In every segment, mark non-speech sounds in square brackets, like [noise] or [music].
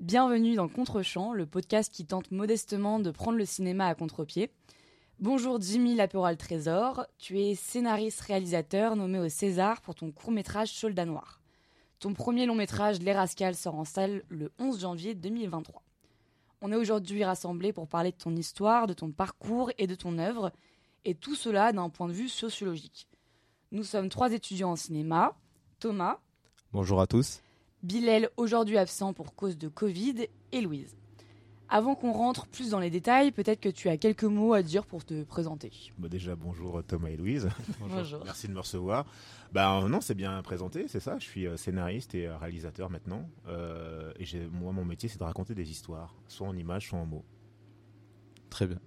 Bienvenue dans Contre-champ, le podcast qui tente modestement de prendre le cinéma à contre-pied. Bonjour Jimmy Laperal Trésor, tu es scénariste-réalisateur nommé au César pour ton court-métrage Soldat Noir. Ton premier long-métrage, L'Erascal, sort en salle le 11 janvier 2023. On est aujourd'hui rassemblés pour parler de ton histoire, de ton parcours et de ton œuvre, et tout cela d'un point de vue sociologique. Nous sommes trois étudiants en cinéma, Thomas. Bonjour à tous. Bilal, aujourd'hui absent pour cause de Covid, et Louise. Avant qu'on rentre plus dans les détails, peut-être que tu as quelques mots à dire pour te présenter. Bah déjà, bonjour Thomas et Louise. [laughs] Bonjour. Merci de me recevoir. Bah non, c'est bien présenté, c'est ça. Je suis euh, scénariste et euh, réalisateur maintenant. Euh, et j'ai, moi, mon métier, c'est de raconter des histoires, soit en images, soit en mots. Très bien.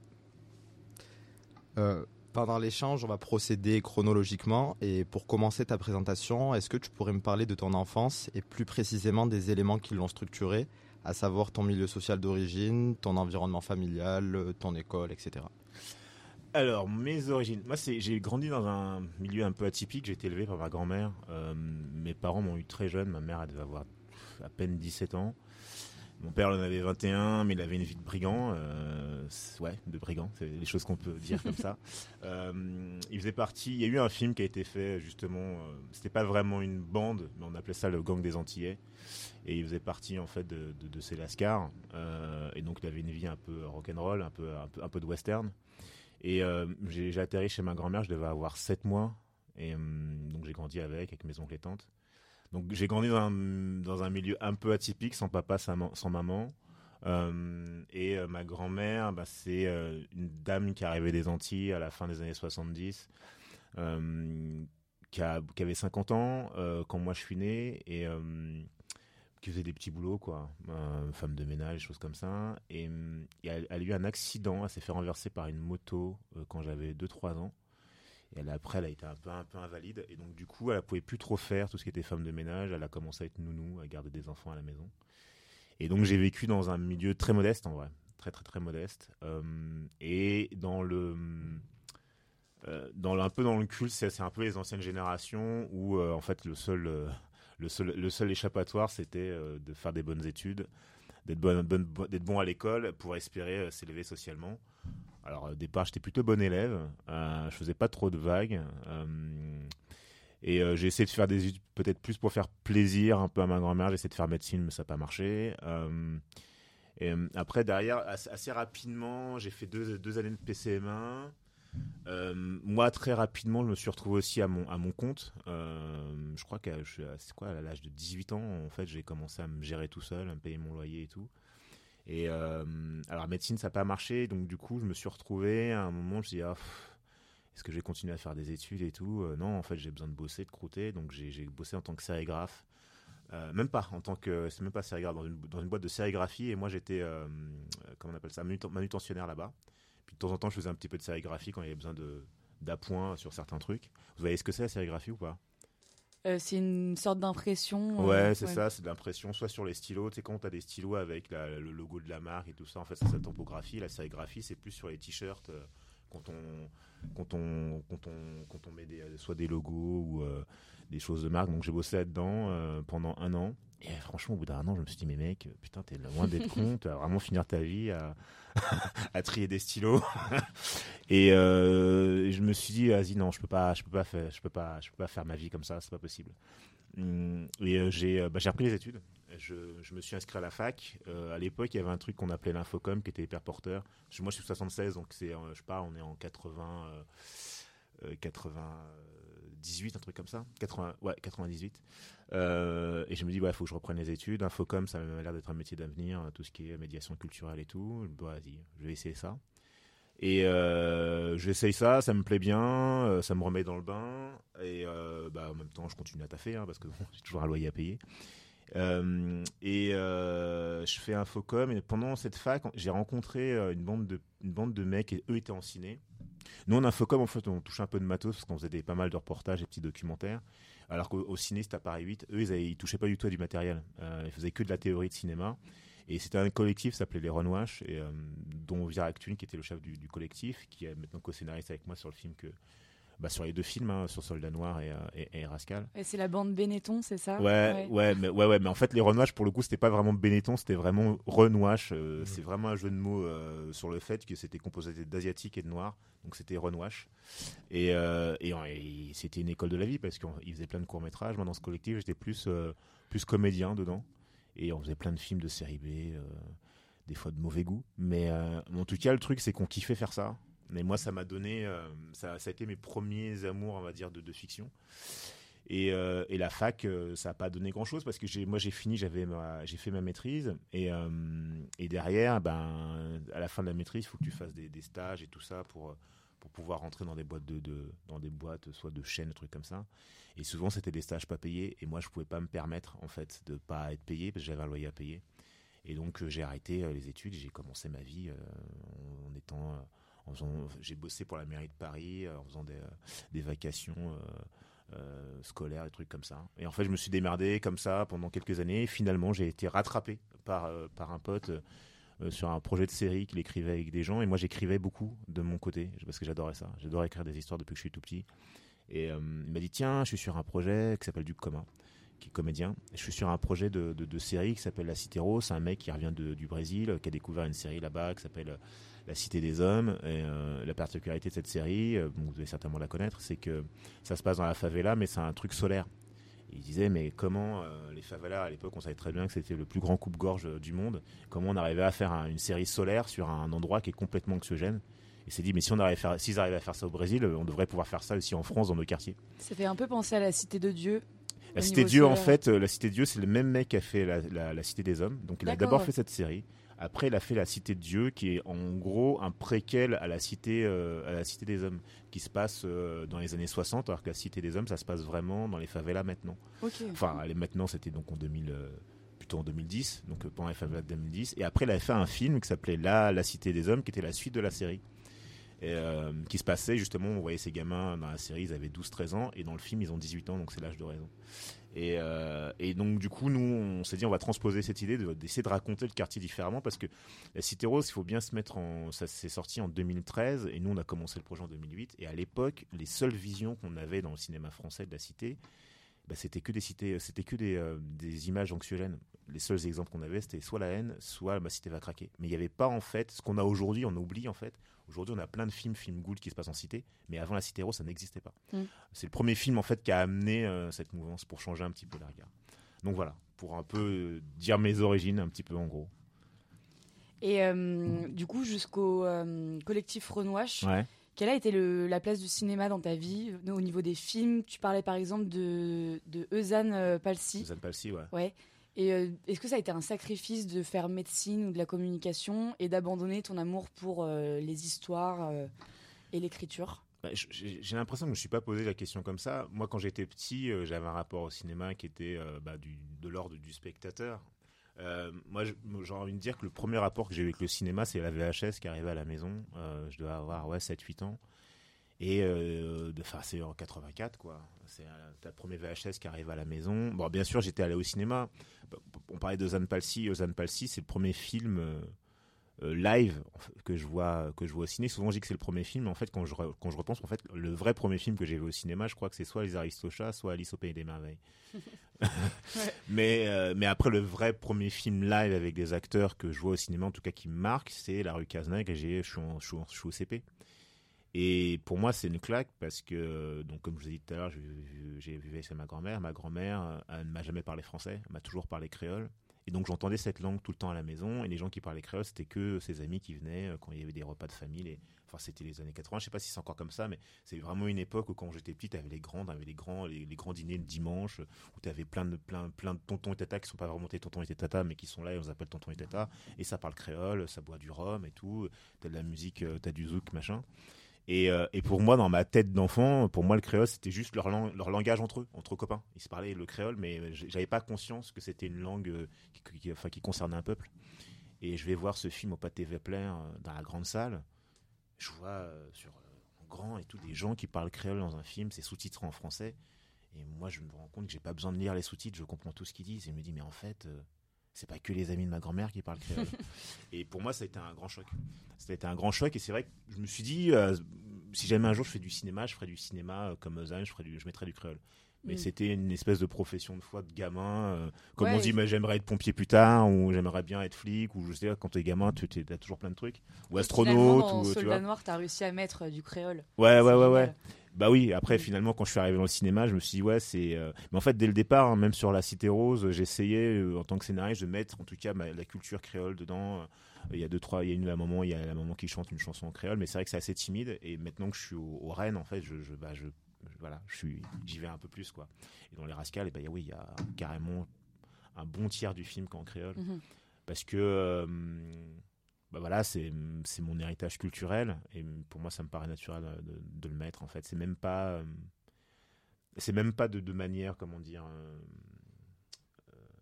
Euh, pendant l'échange, on va procéder chronologiquement. Et pour commencer ta présentation, est-ce que tu pourrais me parler de ton enfance et plus précisément des éléments qui l'ont structurée, à savoir ton milieu social d'origine, ton environnement familial, ton école, etc. Alors, mes origines. Moi, j'ai grandi dans un milieu un peu atypique. J'ai été élevé par ma grand-mère. Euh, mes parents m'ont eu très jeune. Ma mère, elle devait avoir à peine 17 ans. Mon père en avait 21, mais il avait une vie de brigand. Euh, ouais, de brigand, c'est les choses qu'on peut dire comme ça. [laughs] Euh, il faisait partie. Il y a eu un film qui a été fait justement. Euh, c'était pas vraiment une bande, mais on appelait ça le gang des Antillais. Et il faisait partie en fait de, de, de ces lascars. Euh, et donc il avait une vie un peu rock'n'roll, un peu, un peu, un peu de western. Et j'ai j'ai atterri chez ma grand-mère. Je devais avoir 7 mois. Et hum, donc j'ai grandi avec, avec mes oncles et tantes. Donc j'ai grandi dans un, dans un milieu un peu atypique, sans papa, sans, ma- sans maman. Euh, et euh, ma grand-mère, bah, c'est euh, une dame qui arrivait des Antilles à la fin des années 70, euh, qui, avait 50 ans quand moi je suis né et qui faisait des petits boulots, quoi, femme de ménage, choses comme ça. Et, elle, a eu un accident, elle s'est fait renverser par une moto quand j'avais 2-3 ans. Et elle, après, elle a été un peu, un peu invalide. Et donc, du coup, elle ne pouvait plus trop faire tout ce qui était femme de ménage. Elle a commencé à être nounou, à garder des enfants à la maison. Et donc, j'ai vécu dans un milieu très modeste, en vrai. Très, très, très modeste. Euh, et dans le. euh, dans un peu dans le culte, c'est un peu les anciennes générations où, euh, en fait, le seul, euh, le seul, le seul échappatoire, c'était de faire des bonnes études, d'être bon, à l'école pour espérer s'élever socialement. Alors au départ, j'étais plutôt bon élève. Euh, je faisais pas trop de vagues. Euh, et euh, j'ai essayé de faire des études peut-être plus pour faire plaisir un peu à ma grand-mère. J'ai essayé de faire médecine, mais ça n'a pas marché. Euh, et après, derrière, assez, rapidement, j'ai fait deux, années de PCM1. Euh, moi, très rapidement, je me suis retrouvé aussi à mon, à mon compte. Je crois à- c'est quoi, à l'âge de 18 ans, en fait, j'ai commencé à me gérer tout seul, à me payer mon loyer et tout. Et euh, alors, médecine, ça n'a pas marché. Donc, du coup, je me suis retrouvé à un moment, je me suis dit, ah, est-ce que je vais continuer à faire des études et tout? Euh, Non, en fait, j'ai besoin de bosser, de croûter. Donc, j'ai bossé en tant que sérigraphe. Euh, même pas en tant que c'est même pas sérigraphe dans une, boîte de sérigraphie et moi j'étais comment on appelle ça? Manuten- manutentionnaire là-bas puis de temps en temps je faisais un petit peu de sérigraphie quand il y avait besoin d'appoint sur certains trucs vous voyez ce que c'est la sérigraphie ou pas? Euh, c'est une sorte d'impression. euh, Ouais, c'est ça, c'est de l'impression, soit sur les stylos, tu sais, quand tu as des stylos avec la- le logo de la marque et tout ça, en fait, c'est sa topographie. La sérigraphie, c'est plus sur les t-shirts, euh, quand, on, quand, on, quand, on, quand on met des, soit des logos ou des choses de marque. Donc, j'ai bossé là-dedans euh, pendant un an. Et franchement, au bout d'un an, je me suis dit, mais mec, putain, t'es loin d'être con, [laughs] tu vas vraiment finir ta vie à, [laughs] à trier des stylos. [laughs] et euh, je me suis dit, vas-y, non, je peux pas, je peux pas faire, je peux pas, je peux pas faire ma vie comme ça, c'est pas possible. Hum, Et euh, j'ai bah, j'ai repris les études. Je, je me suis inscrit à la fac. Euh, à l'époque, il y avait un truc qu'on appelait l'infocom qui était hyper porteur. Moi, je suis 76, donc c'est, je pars, on est en 80, euh, euh, 98, un truc comme ça. 80, ouais, 98. Euh, et je me dis, ouais, faut que je reprenne les études. Infocom, ça m'a l'air d'être un métier d'avenir, tout ce qui est médiation culturelle et tout. Bon, vas-y, je vais essayer ça. Et euh, j'essaye ça, ça me plaît bien, euh, ça me remet dans le bain. Et euh, bah, en même temps, je continue à taffer hein, parce que [laughs] j'ai toujours un loyer à payer. Et je fais Infocom. Et pendant cette fac, j'ai rencontré une bande, de, une bande de mecs et eux étaient en ciné. Nous, en Infocom, en fait, on touche un peu de matos parce qu'on faisait des, pas mal de reportages et petits documentaires. Alors qu'au au ciné, c'était à Paris 8, eux, ils, avaient, touchaient pas du tout à du matériel. Euh, ils faisaient que de la théorie de cinéma. Et c'était un collectif s'appelait les Runwash, dont Vira Actune, qui était le chef du, du collectif, qui est maintenant co-scénariste avec moi sur le film que, bah, sur les deux films, hein, sur Soldat Noir et, et, et Rascal. Et c'est la bande Benetton, c'est ça? Ouais, ouais, mais, ouais, ouais, mais en fait, les Renouaches, pour le coup, c'était pas vraiment Benetton, c'était vraiment Renouache. Mmh. C'est vraiment un jeu de mots sur le fait que c'était composé d'asiatiques et de noirs, donc c'était Renouache. Et, et, et c'était une école de la vie parce qu'ils faisaient plein de courts-métrages. Moi, dans ce collectif, j'étais plus, plus comédien dedans. Et on faisait plein de films de série B, euh, des fois de mauvais goût. Mais euh, en tout cas, le truc, c'est qu'on kiffait faire ça. Mais moi, ça m'a donné, euh, ça, a été mes premiers amours, on va dire, de, de fiction. Et, et, la fac, ça n'a pas donné grand chose parce que j'ai, moi j'ai fini, j'avais j'ai fait ma maîtrise et, et, derrière, ben, à la fin de la maîtrise, il faut que tu fasses des, des, stages et tout ça pour, pour pouvoir rentrer dans des boîtes de, de, dans des boîtes soit de chaînes, trucs comme ça. Et souvent c'était des stages pas payés et moi je pouvais pas me permettre en fait de pas être payé parce que j'avais un loyer à payer. Et donc euh, j'ai arrêté euh, les études, j'ai commencé ma vie euh, en étant j'ai bossé pour la mairie de Paris en faisant des, des vacations scolaires, des trucs comme ça. Et en fait, je me suis démerdé comme ça pendant quelques années. Finalement, j'ai été rattrapé par, par un pote euh, sur un projet de série qu'il écrivait avec des gens. Et moi, j'écrivais beaucoup de mon côté parce que j'adorais ça. J'adorais écrire des histoires depuis que je suis tout petit. Et euh, il m'a dit Tiens, je suis sur un projet qui s'appelle Du commun, qui est comédien. je suis sur un projet de, de, série qui s'appelle La Cité Rose. C'est un mec qui revient du Brésil, qui a découvert une série là-bas qui s'appelle euh, La Cité des Hommes. Et la particularité de cette série, vous devez certainement la connaître, c'est que ça se passe dans la favela, mais c'est un truc solaire. Il disait mais comment euh, les favelas à l'époque on savait très bien que c'était le plus grand coupe-gorge euh, du monde. Comment on arrivait à faire une série solaire sur un endroit qui est complètement anxiogène? Et s'est dit mais si on arrivait à faire s'ils arrivaient à faire ça au Brésil on devrait pouvoir faire ça aussi en France dans nos quartiers. Ça fait un peu penser à la cité de Dieu la cité de Dieu en fait euh, la cité de Dieu c'est le même mec qui a fait la, cité des hommes. Donc il a d'abord fait cette série après, il a fait la Cité de Dieu, qui est en gros un préquel à la Cité, à la Cité des Hommes, qui se passe dans les années 60, alors que la Cité des Hommes, ça se passe vraiment dans les favelas maintenant. Enfin, maintenant, c'était donc en 2000, plutôt en 2010, donc pendant les favelas de 2010. Et après, il a fait un film qui s'appelait La, la Cité des Hommes, qui était la suite de la série. Et, qui se passait justement, on voyait ces gamins dans la série, ils avaient 12-13 ans, et dans le film, ils ont 18 ans, donc c'est l'âge de raison. Et, et, donc du coup, nous, on s'est dit, on va transposer cette idée d'essayer de, raconter le quartier différemment, parce que la Cité Rose, il faut bien se mettre en... Ça s'est sorti en 2013, et nous, on a commencé le projet en 2008, et à l'époque, les seules visions qu'on avait dans le cinéma français de la cité, bah, c'était que des cités, c'était que des, des, images anxiogènes. Les seuls exemples qu'on avait, c'était soit la haine, soit ma cité va craquer. Mais il n'y avait pas en fait ce qu'on a aujourd'hui, on oublie en fait. Aujourd'hui, on a plein de films, films gould qui se passent en cité, mais avant la cité rose, ça n'existait pas. Mm. C'est le premier film en fait qui a amené cette mouvance pour changer un petit peu le regard. Donc voilà, pour un peu dire mes origines, un petit peu en gros. Et du coup, jusqu'au collectif Renouache. Ouais. Quelle a été le, la place du cinéma dans ta vie Au niveau des films, tu parlais par exemple de, de Eusanne Palsy. Eusanne Palsy, ouais. ouais. Et euh, est-ce que ça a été un sacrifice de faire médecine ou de la communication et d'abandonner ton amour pour euh, les histoires euh, et l'écriture? Bah, J'ai l'impression que je ne me suis pas posé la question comme ça. Moi, quand j'étais petit, j'avais un rapport au cinéma qui était bah, du, de l'ordre du spectateur. Moi, j'ai envie de dire que le premier rapport que j'ai eu avec le cinéma, c'est la VHS qui arrivait à la maison. je devais avoir ouais, 7-8 ans. Et euh, c'est en 84, quoi. C'est euh, ta première VHS qui arrive à la maison. Bon, bien sûr, j'étais allé au cinéma. On parlait de Zan Palsy. Zan Palsy, c'est le premier film euh, live que je vois que je vois au ciné. Souvent, je dis que c'est le premier film. Mais en fait, quand je quand je repense, en fait, le vrai premier film que j'ai vu au cinéma, je crois que c'est soit Les Aristochats, soit Alice au pays des merveilles. [laughs] [laughs] mais mais après, le vrai premier film live avec des acteurs que je vois au cinéma, en tout cas qui me marque, c'est La rue Cazeneuve. Et j'ai je suis au CP. Et pour moi, c'est une claque parce que, donc, comme je vous ai dit tout à l'heure, j'ai vécu avec ma grand-mère. Ma grand-mère, ne m'a jamais parlé français, elle m'a toujours parlé créole. Et donc, j'entendais cette langue tout le temps à la maison. Et les gens qui parlaient créole, c'était que ses amis qui venaient euh, quand il y avait des repas de famille. Enfin, c'était les années 80. Je sais pas si c'est encore comme ça, mais c'est vraiment une époque où, quand j'étais petit, tu avais les grands, avais les grands, les, grands dîners le dimanche, où tu avais plein de, plein, de tontons et tatas qui sont pas vraiment tes tontons et tes tatas, mais qui sont là et on les appelle tontons et tatas. Et ça parle créole, ça boit du rhum et tout. Tu as de la musique, euh, tu as du zouk, machin. Et, euh, et, pour moi, dans ma tête d'enfant, pour moi, le créole, c'était juste leur, leur, langage entre eux, entre copains. Ils se parlaient le créole, mais j'avais pas conscience que c'était une langue euh, qui, qui, concernait un peuple. Et je vais voir ce film au Pâté Vepler euh, dans la grande salle. Je vois sur en grand et tout des gens qui parlent créole dans un film, c'est sous-titré en français. Et moi, je me rends compte que j'ai pas besoin de lire les sous-titres, je comprends tout ce qu'ils disent. Et je me dis, mais en fait, c'est pas que les amis de ma grand-mère qui parlent créole. [laughs] et pour moi, ça a été un grand choc. Ça a été un grand choc et c'est vrai que je me suis dit, euh, si jamais un jour je fais du cinéma, je ferai du cinéma euh, comme Ozan, je, ferai du, je mettrai du créole. Mais Mm. c'était une espèce de profession de foi de gamin. euh, comme Ouais, on dit, mais j'aimerais être pompier plus tard, ou j'aimerais bien être flic, ou je sais pas, quand t'es gamin, tu as toujours plein de trucs. Ou astronaute, dans ou tu Soldat vois. Noir, t'as réussi à mettre euh, du créole. Ouais, ouais, ouais, ouais. Bah oui, après Mm. finalement quand je suis arrivé dans le cinéma, je me suis dit ouais, c'est euh, mais en fait dès le départ, hein, même sur La Cité Rose, j'essayais euh, en tant que scénariste de mettre en tout cas ma- la culture créole dedans. Il y a deux trois, il y a une la maman, il y a la maman qui chante une chanson en créole, mais c'est vrai que c'est assez timide et maintenant que je suis au, au Rennes en fait, je, je bah je- voilà, je suis j'y vais un peu plus quoi. Et dans les Rascals, et y a- oui, il y a carrément un bon tiers du film qui est en créole Mhm. parce que euh, bah voilà, c'est mon héritage culturel et pour moi ça me paraît naturel de, le mettre en fait. C'est même pas euh, c'est même pas de, de manière comment dire euh,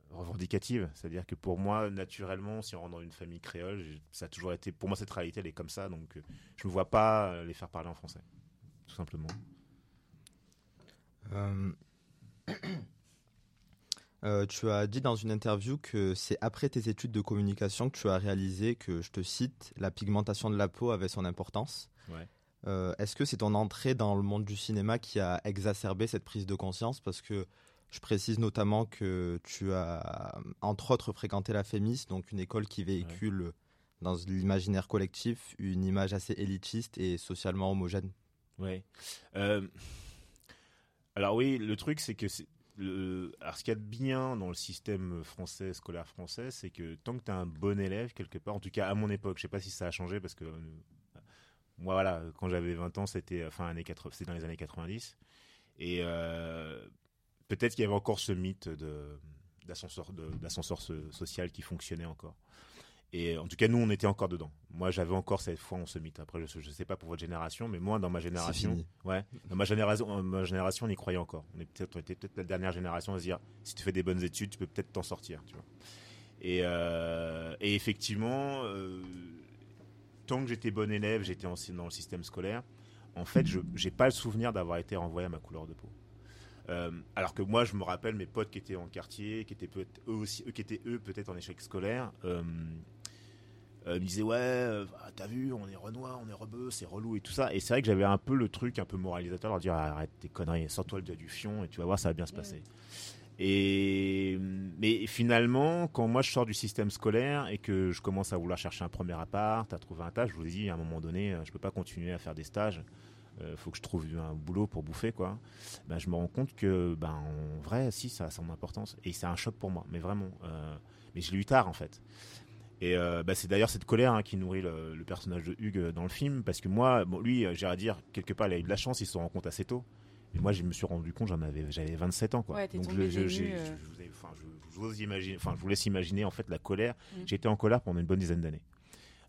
revendicative. C'est-à-dire que pour moi naturellement, si on rentre dans une famille créole, ça a toujours été pour moi cette réalité elle est comme ça donc je me vois pas les faire parler en français tout simplement. Euh, [clears throat] euh, tu as dit dans une interview que c'est après tes études de communication que tu as réalisé que, je te cite, la pigmentation de la peau avait son importance. Ouais. Euh, Est-ce que c'est ton entrée dans le monde du cinéma qui a exacerbé cette prise de conscience? Parce que je précise notamment que tu as, entre autres, fréquenté la FEMIS, donc une école qui véhicule dans l'imaginaire collectif une image assez élitiste et socialement homogène. Ouais. Euh, alors oui, le truc c'est que le, alors ce qu'il y a de bien dans le système français, scolaire français, c'est que tant que tu as un bon élève quelque part, en tout cas à mon époque, je sais pas si ça a changé parce que euh, moi voilà, quand j'avais 20 ans, c'était enfin années 80, c'était dans les années 90 et euh, peut-être qu'il y avait encore ce mythe de d'ascenseur social qui fonctionnait encore. Et en tout cas, nous, on était encore dedans. Moi, j'avais encore cette foi en ce mythe. Après, je ne sais pas pour votre génération, mais moi, dans ma génération, fini. Ouais, dans ma génération, euh, ma génération, on y croyait encore. On, est peut-être, on était peut-être la dernière génération à se dire si tu fais des bonnes études, tu peux peut-être t'en sortir. Tu vois. Et, euh, et effectivement, euh, tant que j'étais bon élève, j'étais dans le système scolaire. En fait, je n'ai pas le souvenir d'avoir été renvoyé à ma couleur de peau. Euh, alors que moi, je me rappelle mes potes qui étaient en quartier, qui étaient peut-être eux aussi, eux qui étaient eux peut-être en échec scolaire. Euh, euh, me disaient ouais, euh, ah, t'as vu, on est renois, on est rebeu, c'est relou et tout ça. Et c'est vrai que j'avais un peu le truc un peu moralisateur, leur dire arrête tes conneries, sors-toi le doigt du fion et tu vas voir, ça va bien se passer. Et mais finalement, quand moi je sors du système scolaire et que je commence à vouloir chercher un premier appart, à trouver un tâche, je vous ai dit à un moment donné, euh, je peux pas continuer à faire des stages. Euh, faut que je trouve un boulot pour bouffer quoi. Ben, je me rends compte que ben en vrai si ça a son importance et c'est un choc pour moi, mais vraiment. Euh, mais je l'ai eu tard en fait. Et euh, bah, c'est d'ailleurs cette colère hein, qui nourrit le, le personnage de Hugues euh, dans le film, parce que moi, bon, lui, euh, j'ai à dire, quelque part, il a eu de la chance, il se rend compte assez tôt. Et moi, je me suis rendu compte, j'en avais, j'avais 27 ans, quoi. Ouais, Donc, je, j'ai- vous enfin, je, je vous ose imaginer, enfin, je vous laisse imaginer en fait la colère. Mm. J'étais en colère pendant une bonne dizaine d'années.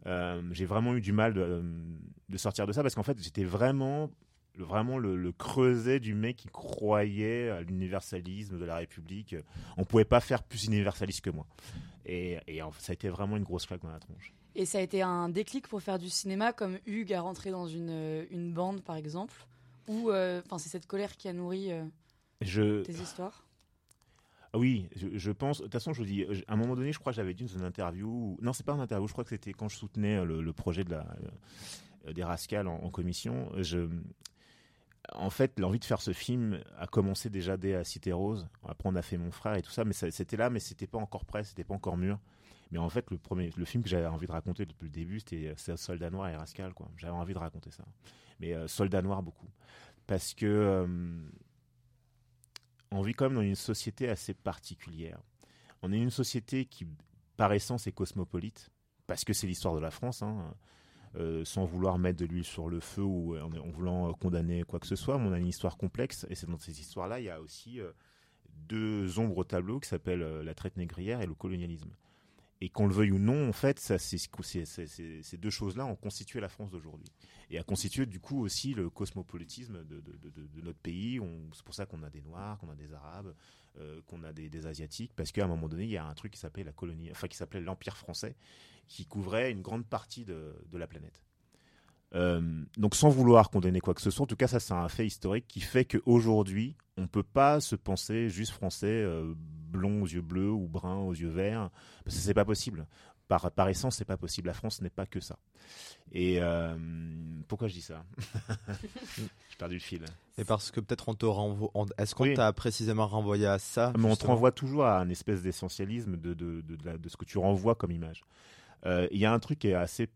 Euh, j'ai vraiment eu du mal de, de sortir de ça parce qu'en fait, j'étais vraiment, le, vraiment le, le creuset du mec qui croyait à l'universalisme de la République. On pouvait pas faire plus universaliste que moi. Et, ça a été vraiment une grosse claque dans la tronche. Et ça a été un déclic pour faire du cinéma, comme Hugues a rentré dans une, euh, une bande, par exemple Ou euh, c'est cette colère qui a nourri euh, Je, tes histoires? Ah Oui, je, je pense. De toute façon, je vous dis, à un moment donné, je crois que j'avais dit dans une interview. ou- Non, c'est pas une interview. Je crois que c'était quand je soutenais euh, le, le projet de la, euh, des Rascals en, en commission. Je, en fait, l'envie de faire ce film a commencé déjà dès à Cité Rose. Après, on a fait Mon frère et tout ça, mais c'était là, mais c'était pas encore prêt, c'était pas encore mûr. Mais en fait, le premier, le film que j'avais envie de raconter depuis le début, c'était euh, Soldat Noir et Rascal, quoi. J'avais envie de raconter ça. Mais euh, Soldat Noir beaucoup, parce que euh, on vit quand même dans une société assez particulière. On est une société qui, par essence, est cosmopolite, parce que c'est l'histoire de la France, hein, euh, sans vouloir mettre de l'huile sur le feu ou en, en voulant euh, condamner quoi que ce soit. Mais on a une histoire complexe, et c'est dans ces histoires-là, il y a aussi euh, deux ombres au tableau qui s'appellent euh, la traite négrière et le colonialisme. Et qu'on le veuille ou non, en fait, ça, ces deux choses-là ont constitué la France d'aujourd'hui. Et a constitué du coup aussi le cosmopolitisme de, notre pays. C'est pour ça qu'on a des Noirs, qu'on a des Arabes, euh, qu'on a des, des Asiatiques, parce qu'à un moment donné, il y a un truc qui s'appelait la colonie, enfin qui s'appelait l'Empire français, qui couvrait une grande partie de, de la planète. Euh, donc sans vouloir condamner quoi que ce soit, en tout cas ça c'est un fait historique qui fait qu'aujourd'hui on ne peut pas se penser juste français euh, blond aux yeux bleus ou brun aux yeux verts, parce que c'est pas possible. Par, par essence, c'est pas possible. La France n'est pas que ça. Et euh, pourquoi je dis ça? [laughs] J'ai perdu le fil. Et parce que peut-être on te renvoie. Est-ce qu'on Oui. t'a précisément renvoyé à ça Mais on te renvoie toujours à un espèce d'essentialisme de, de, de, de la- de ce que tu renvoies comme image. Euh, Il y a un truc qui est assez.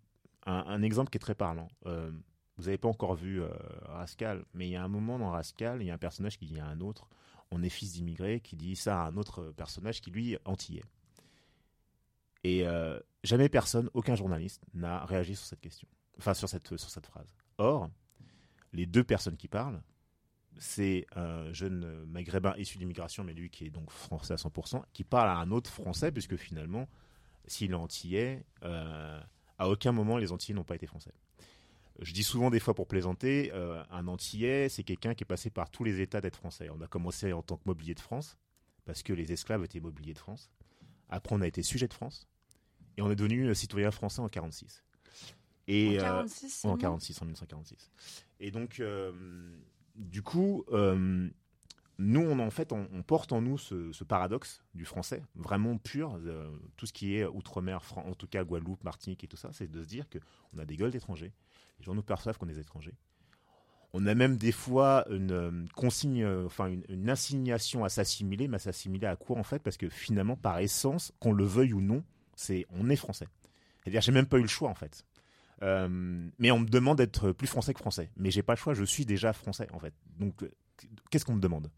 Un, exemple qui est très parlant. Euh, vous n'avez pas encore vu euh, Rascal, mais il y a un moment dans Rascal, il y a un personnage qui dit à un autre on est fils d'immigrés, qui dit ça à un autre personnage qui lui antillais. Et jamais personne, aucun journaliste, n'a réagi sur cette question, enfin sur cette, sur cette phrase. Or, les deux personnes qui parlent, c'est un jeune maghrébin issu d'immigration, mais lui qui est donc français à 100%, qui parle à un autre français, puisque finalement, s'il est antillais, euh, à aucun moment les antillais n'ont pas été français. Je dis souvent des fois pour plaisanter, euh, un antillais, c'est quelqu'un qui est passé par tous les états d'être français. On a commencé en tant que mobilier de France, parce que les esclaves étaient mobiliers de France. Après, on a été sujet de France, et on est devenu euh, citoyen français en 46. Et, en euh, 46, en seulement 46, en 1946. Et donc, du coup, nous, on, porte en nous ce, paradoxe du français, vraiment pur, euh, tout ce qui est outre-mer, en tout cas Guadeloupe, Martinique et tout ça, c'est de se dire qu'on a des gueules d'étrangers. Les gens nous perçoivent qu'on est étrangers. On a même des fois une euh, consigne, euh, enfin une, une à s'assimiler, mais à s'assimiler à quoi en fait? Parce que finalement, par essence, qu'on le veuille ou non, on est français. C'est-à-dire, j'ai même pas eu le choix en fait. Mais on me demande d'être plus français que français. Mais j'ai pas le choix, je suis déjà français en fait. Donc, qu'est-ce qu'on me demande?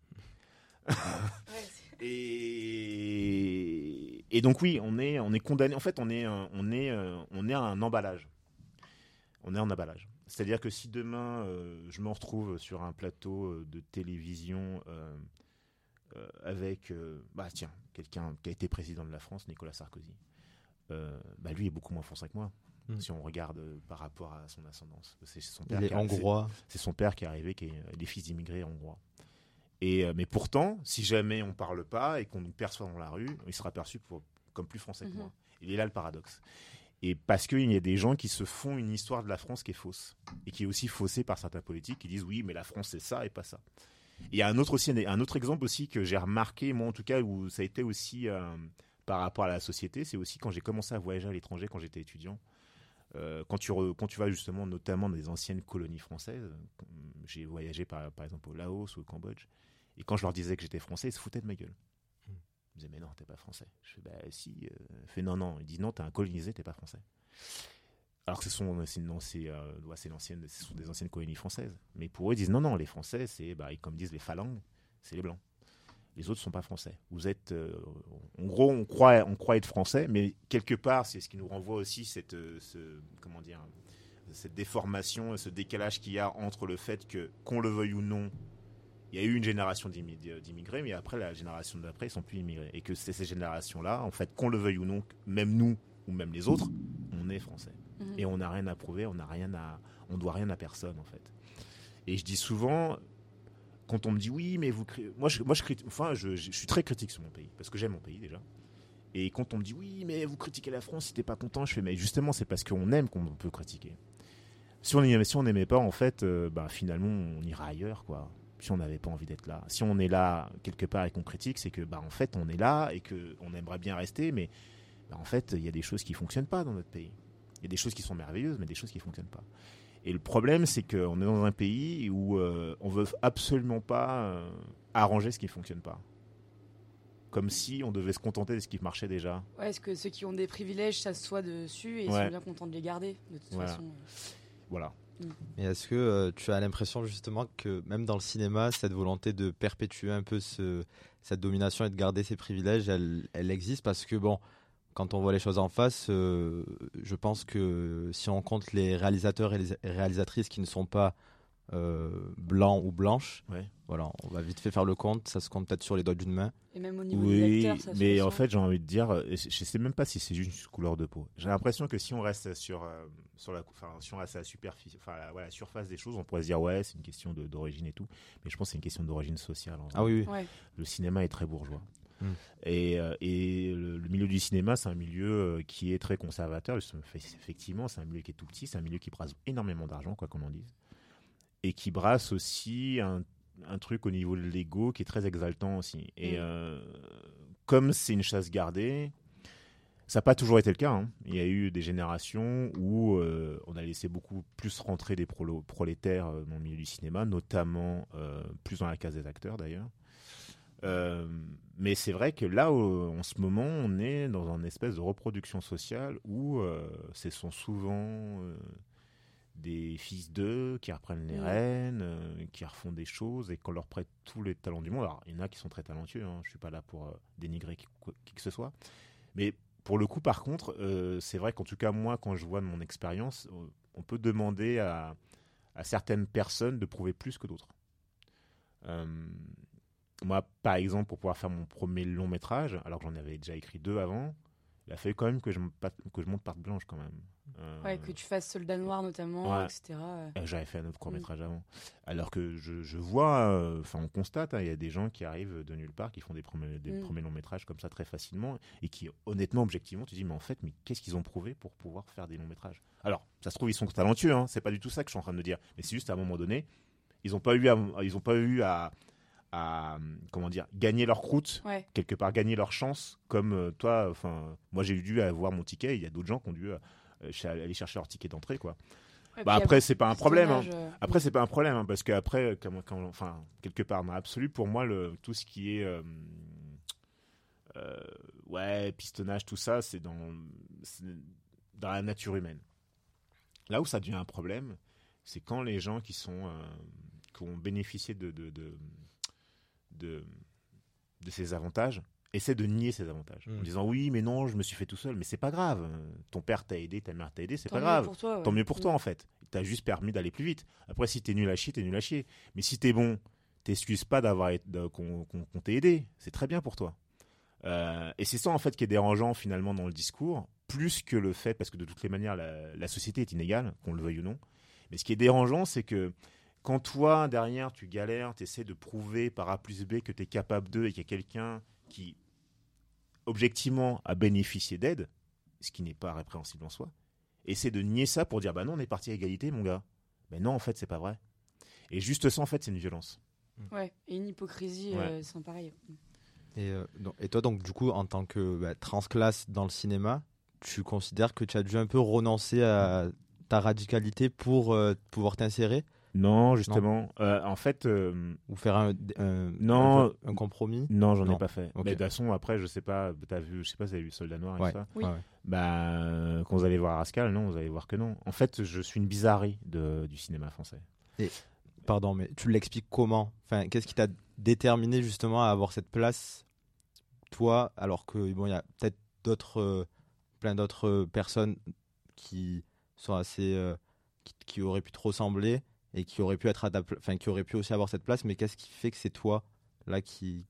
[laughs] et, et donc oui, on est, on est condamné. En fait, on est, un- on est, euh, on est un emballage. On est en emballage. C'est-à-dire que si demain euh, je me retrouve sur un plateau euh, de télévision euh, euh, avec, euh, bah tiens, quelqu'un qui a été président de la France, Nicolas Sarkozy, euh, bah lui est beaucoup moins français que moi. Mm. Si on regarde euh, par rapport à son ascendance, c'est son Il père est qui a- hongrois. c'est son père qui est arrivé, qui est euh, des fils d'immigrés hongrois. Et, euh, mais pourtant, si jamais on parle pas et qu'on nous perçoit dans la rue, il sera perçu pour, comme plus français que Mhm. moi. Il est là le paradoxe. Et parce qu'il y a des gens qui se font une histoire de la France qui est fausse. Et qui est aussi faussée par certains politiques qui disent oui, mais la France c'est ça et pas ça. Il y a un autre, aussi, un autre exemple aussi que j'ai remarqué, moi en tout cas, où ça a été aussi euh, par rapport à la société, c'est aussi quand j'ai commencé à voyager à l'étranger quand j'étais étudiant. Euh, quand, tu re- quand tu vas justement notamment dans les anciennes colonies françaises, j'ai voyagé par, par exemple au Laos ou au Cambodge, et quand je leur disais que j'étais français, ils se foutaient de ma gueule. Hmm. Ils me disaient, mais non, t'es pas français. Je fais, bah si. Euh, je fais, non, non. Ils disent, non, t'es un colonisé, t'es pas français. Alors que ce sont, c'est, c'est, euh, c'est l'ancienne, ce sont des anciennes colonies françaises. Mais pour eux, ils disent, non, non, les Français, c'est, bah, comme disent les phalanges, c'est les Blancs. Les autres sont pas français. Vous êtes, euh, en gros, on croit, on croit être français, mais quelque part, c'est ce qui nous renvoie aussi cette, euh, ce, comment dire, cette déformation, ce décalage qu'il y a entre le fait que, qu'on le veuille ou non, il y a eu une génération d'immi- d'immigrés, mais après, la génération d'après, ils sont plus immigrés. Et que c'est ces générations-là, en fait, qu'on le veuille ou non, même nous ou même les autres, on est français. Mhm. Et on n'a rien à prouver, on n'a rien à, on doit rien à personne, en fait. Et je dis souvent, quand on me dit oui, mais vous, moi, je, moi, je, criti- enfin, je, je suis très critique sur mon pays, parce que j'aime mon pays déjà. Et quand on me dit oui, mais vous critiquez la France, si t'es pas content, je fais mais justement, c'est parce qu'on aime qu'on peut critiquer. Si on n'aimait si n'aimait pas, en fait, euh, bah, finalement, on ira ailleurs, quoi. Si on n'avait pas envie d'être là. Si on est là quelque part et qu'on critique, c'est que, bah, en fait, on est là et que on aimerait bien rester, mais bah, en fait, il y a des choses qui fonctionnent pas dans notre pays. Il y a des choses qui sont merveilleuses, mais des choses qui fonctionnent pas. Et le problème, c'est qu'on est dans un pays où euh, on veut absolument pas euh, arranger ce qui fonctionne pas. Comme si on devait se contenter de ce qui marchait déjà. Ouais, est-ce que ceux qui ont des privilèges s'assoient dessus et ils sont bien contents de les garder De toute Voilà. façon? Voilà. Et est-ce que euh, tu as l'impression justement que même dans le cinéma, cette volonté de perpétuer un peu ce, cette domination et de garder ses privilèges, elle, elle existe? Parce que bon, quand on voit les choses en face, euh, je pense que si on compte les réalisateurs et les réalisatrices qui ne sont pas euh, blancs ou blanches, Ouais. voilà, on va vite fait faire le compte, ça se compte peut-être sur les doigts d'une main. Et même au niveau des Oui, acteurs, ça se mais en fait, j'ai envie de dire, euh, je sais même pas si c'est juste une couleur de peau. J'ai l'impression que si on reste sur, euh, sur la, enfin, si on reste à la superficie, enfin, la, ouais, la surface des choses, on pourrait se dire ouais, c'est une question d'origine et tout. Mais je pense que c'est une question d'origine sociale. en vrai. Ah oui, oui. Ouais. le cinéma est très bourgeois. Mm. Et, euh, et le, milieu du cinéma, c'est un milieu qui est très conservateur. Effectivement, c'est un milieu qui est tout petit, c'est un milieu qui brasse énormément d'argent, quoi qu'on en dise, et qui brasse aussi un, truc au niveau de l'ego qui est très exaltant aussi. Et mm. comme c'est une chasse gardée, ça n'a pas toujours été le cas. Hein. Il y a eu des générations où euh, on a laissé beaucoup plus rentrer des prolétaires euh, dans le milieu du cinéma, notamment euh, plus dans la case des acteurs d'ailleurs. mais c'est vrai que là, en ce moment, on est dans une espèce de reproduction sociale où ce sont souvent des fils d'eux qui reprennent les rênes, qui refont des choses et qu'on leur prête tous les talents du monde. Alors, il y en a qui sont très talentueux, hein. je ne suis pas là pour dénigrer qui, qui, que ce soit. Mais pour le coup, par contre, euh, c'est vrai qu'en tout cas, moi, quand je vois de mon expérience, euh, on peut demander à, certaines personnes de prouver plus que d'autres. Euh, moi, par exemple, pour pouvoir faire mon premier long métrage, alors que j'en avais déjà écrit deux avant, il a fallu quand même que je, que je monte parte blanche quand même. Euh, ouais, que tu fasses Soldat Noir notamment, etc. Euh, j'avais fait un autre court métrage avant. Alors que je, vois, euh, enfin on constate, hein, il y a des gens qui arrivent de nulle part, qui font des premiers, des mm. premiers longs métrages comme ça très facilement, et qui honnêtement, objectivement, tu te dis, mais en fait, mais qu'est-ce qu'ils ont prouvé pour pouvoir faire des longs métrages? Alors, ça se trouve, ils sont talentueux, hein, c'est pas du tout ça que je suis en train de dire, mais c'est juste à un moment donné, ils n'ont pas eu ils ont pas eu à à comment dire gagner leur croûte quelque part gagner leur chance comme toi enfin moi j'ai dû avoir mon ticket il y a d'autres gens qui ont dû aller chercher leur ticket d'entrée quoi. bah après c'est pas un problème. Hein. Euh, après c'est pas un problème hein, parce qu'après quand, quand, enfin quelque part dans l'absolu pour moi le tout ce qui est euh, ouais pistonnage tout ça c'est dans dans la nature humaine. Là où ça devient un problème, c'est quand les gens qui sont qui ont bénéficié de de, de, de, de ces avantages essaie de nier ses avantages. En hmm. disant oui mais non je me suis fait tout seul. Mais c'est pas grave. Ton père t'a aidé ta mère t'a aidé c'est pas grave. tant mieux pour toi hmm. en fait. T'as juste permis d'aller plus vite. Après si t'es nul à chier t'es nul à chier. Mais si t'es bon t'excuses pas d'avoir qu'on t'ait aidé. C'est très bien pour toi. Euh, et c'est ça en fait qui est dérangeant finalement dans le discours. Plus que le fait parce que de toutes les manières la, société est inégale qu'on le veuille ou non. Mais ce qui est dérangeant c'est que quand toi derrière tu galères t'essaies de prouver par A plus B que t'es capable d'eux et qu'il y a quelqu'un qui, objectivement, a bénéficié d'aide, ce qui n'est pas répréhensible en soi, essaie de nier ça pour dire bah non, on est parti à égalité, mon gars. Mais non, en fait, c'est pas vrai. Et juste ça, en fait, c'est une violence. Mm. Ouais, et une hypocrisie euh, sans pareil. Et, euh, et, toi, donc, du coup, en tant que bah, transclasse dans le cinéma, tu considères que tu as dû un peu renoncer à ta radicalité pour euh, pouvoir t'insérer? Non, justement. Euh, en fait. Euh, Ou faire un, non, un, compromis Non, j'en ai pas fait. Mais de toute façon, après, je sais pas, as vu, je sais pas si vous avez vu Soldat Noir et ça. Oui. Bah, quand vous allez voir Rascal, non, vous allez voir que non. En fait, je suis une bizarrerie de, du cinéma français. Et, pardon, mais tu l'expliques comment? Enfin, qu'est-ce qui t'a déterminé justement à avoir cette place, toi, alors que bon, il y a peut-être d'autres, euh, plein d'autres personnes qui sont assez, qui, qui, auraient pu te ressembler et qui aurait pu être à enfin qui aurait pu aussi avoir cette place mais qu'est-ce qui fait que c'est toi là qui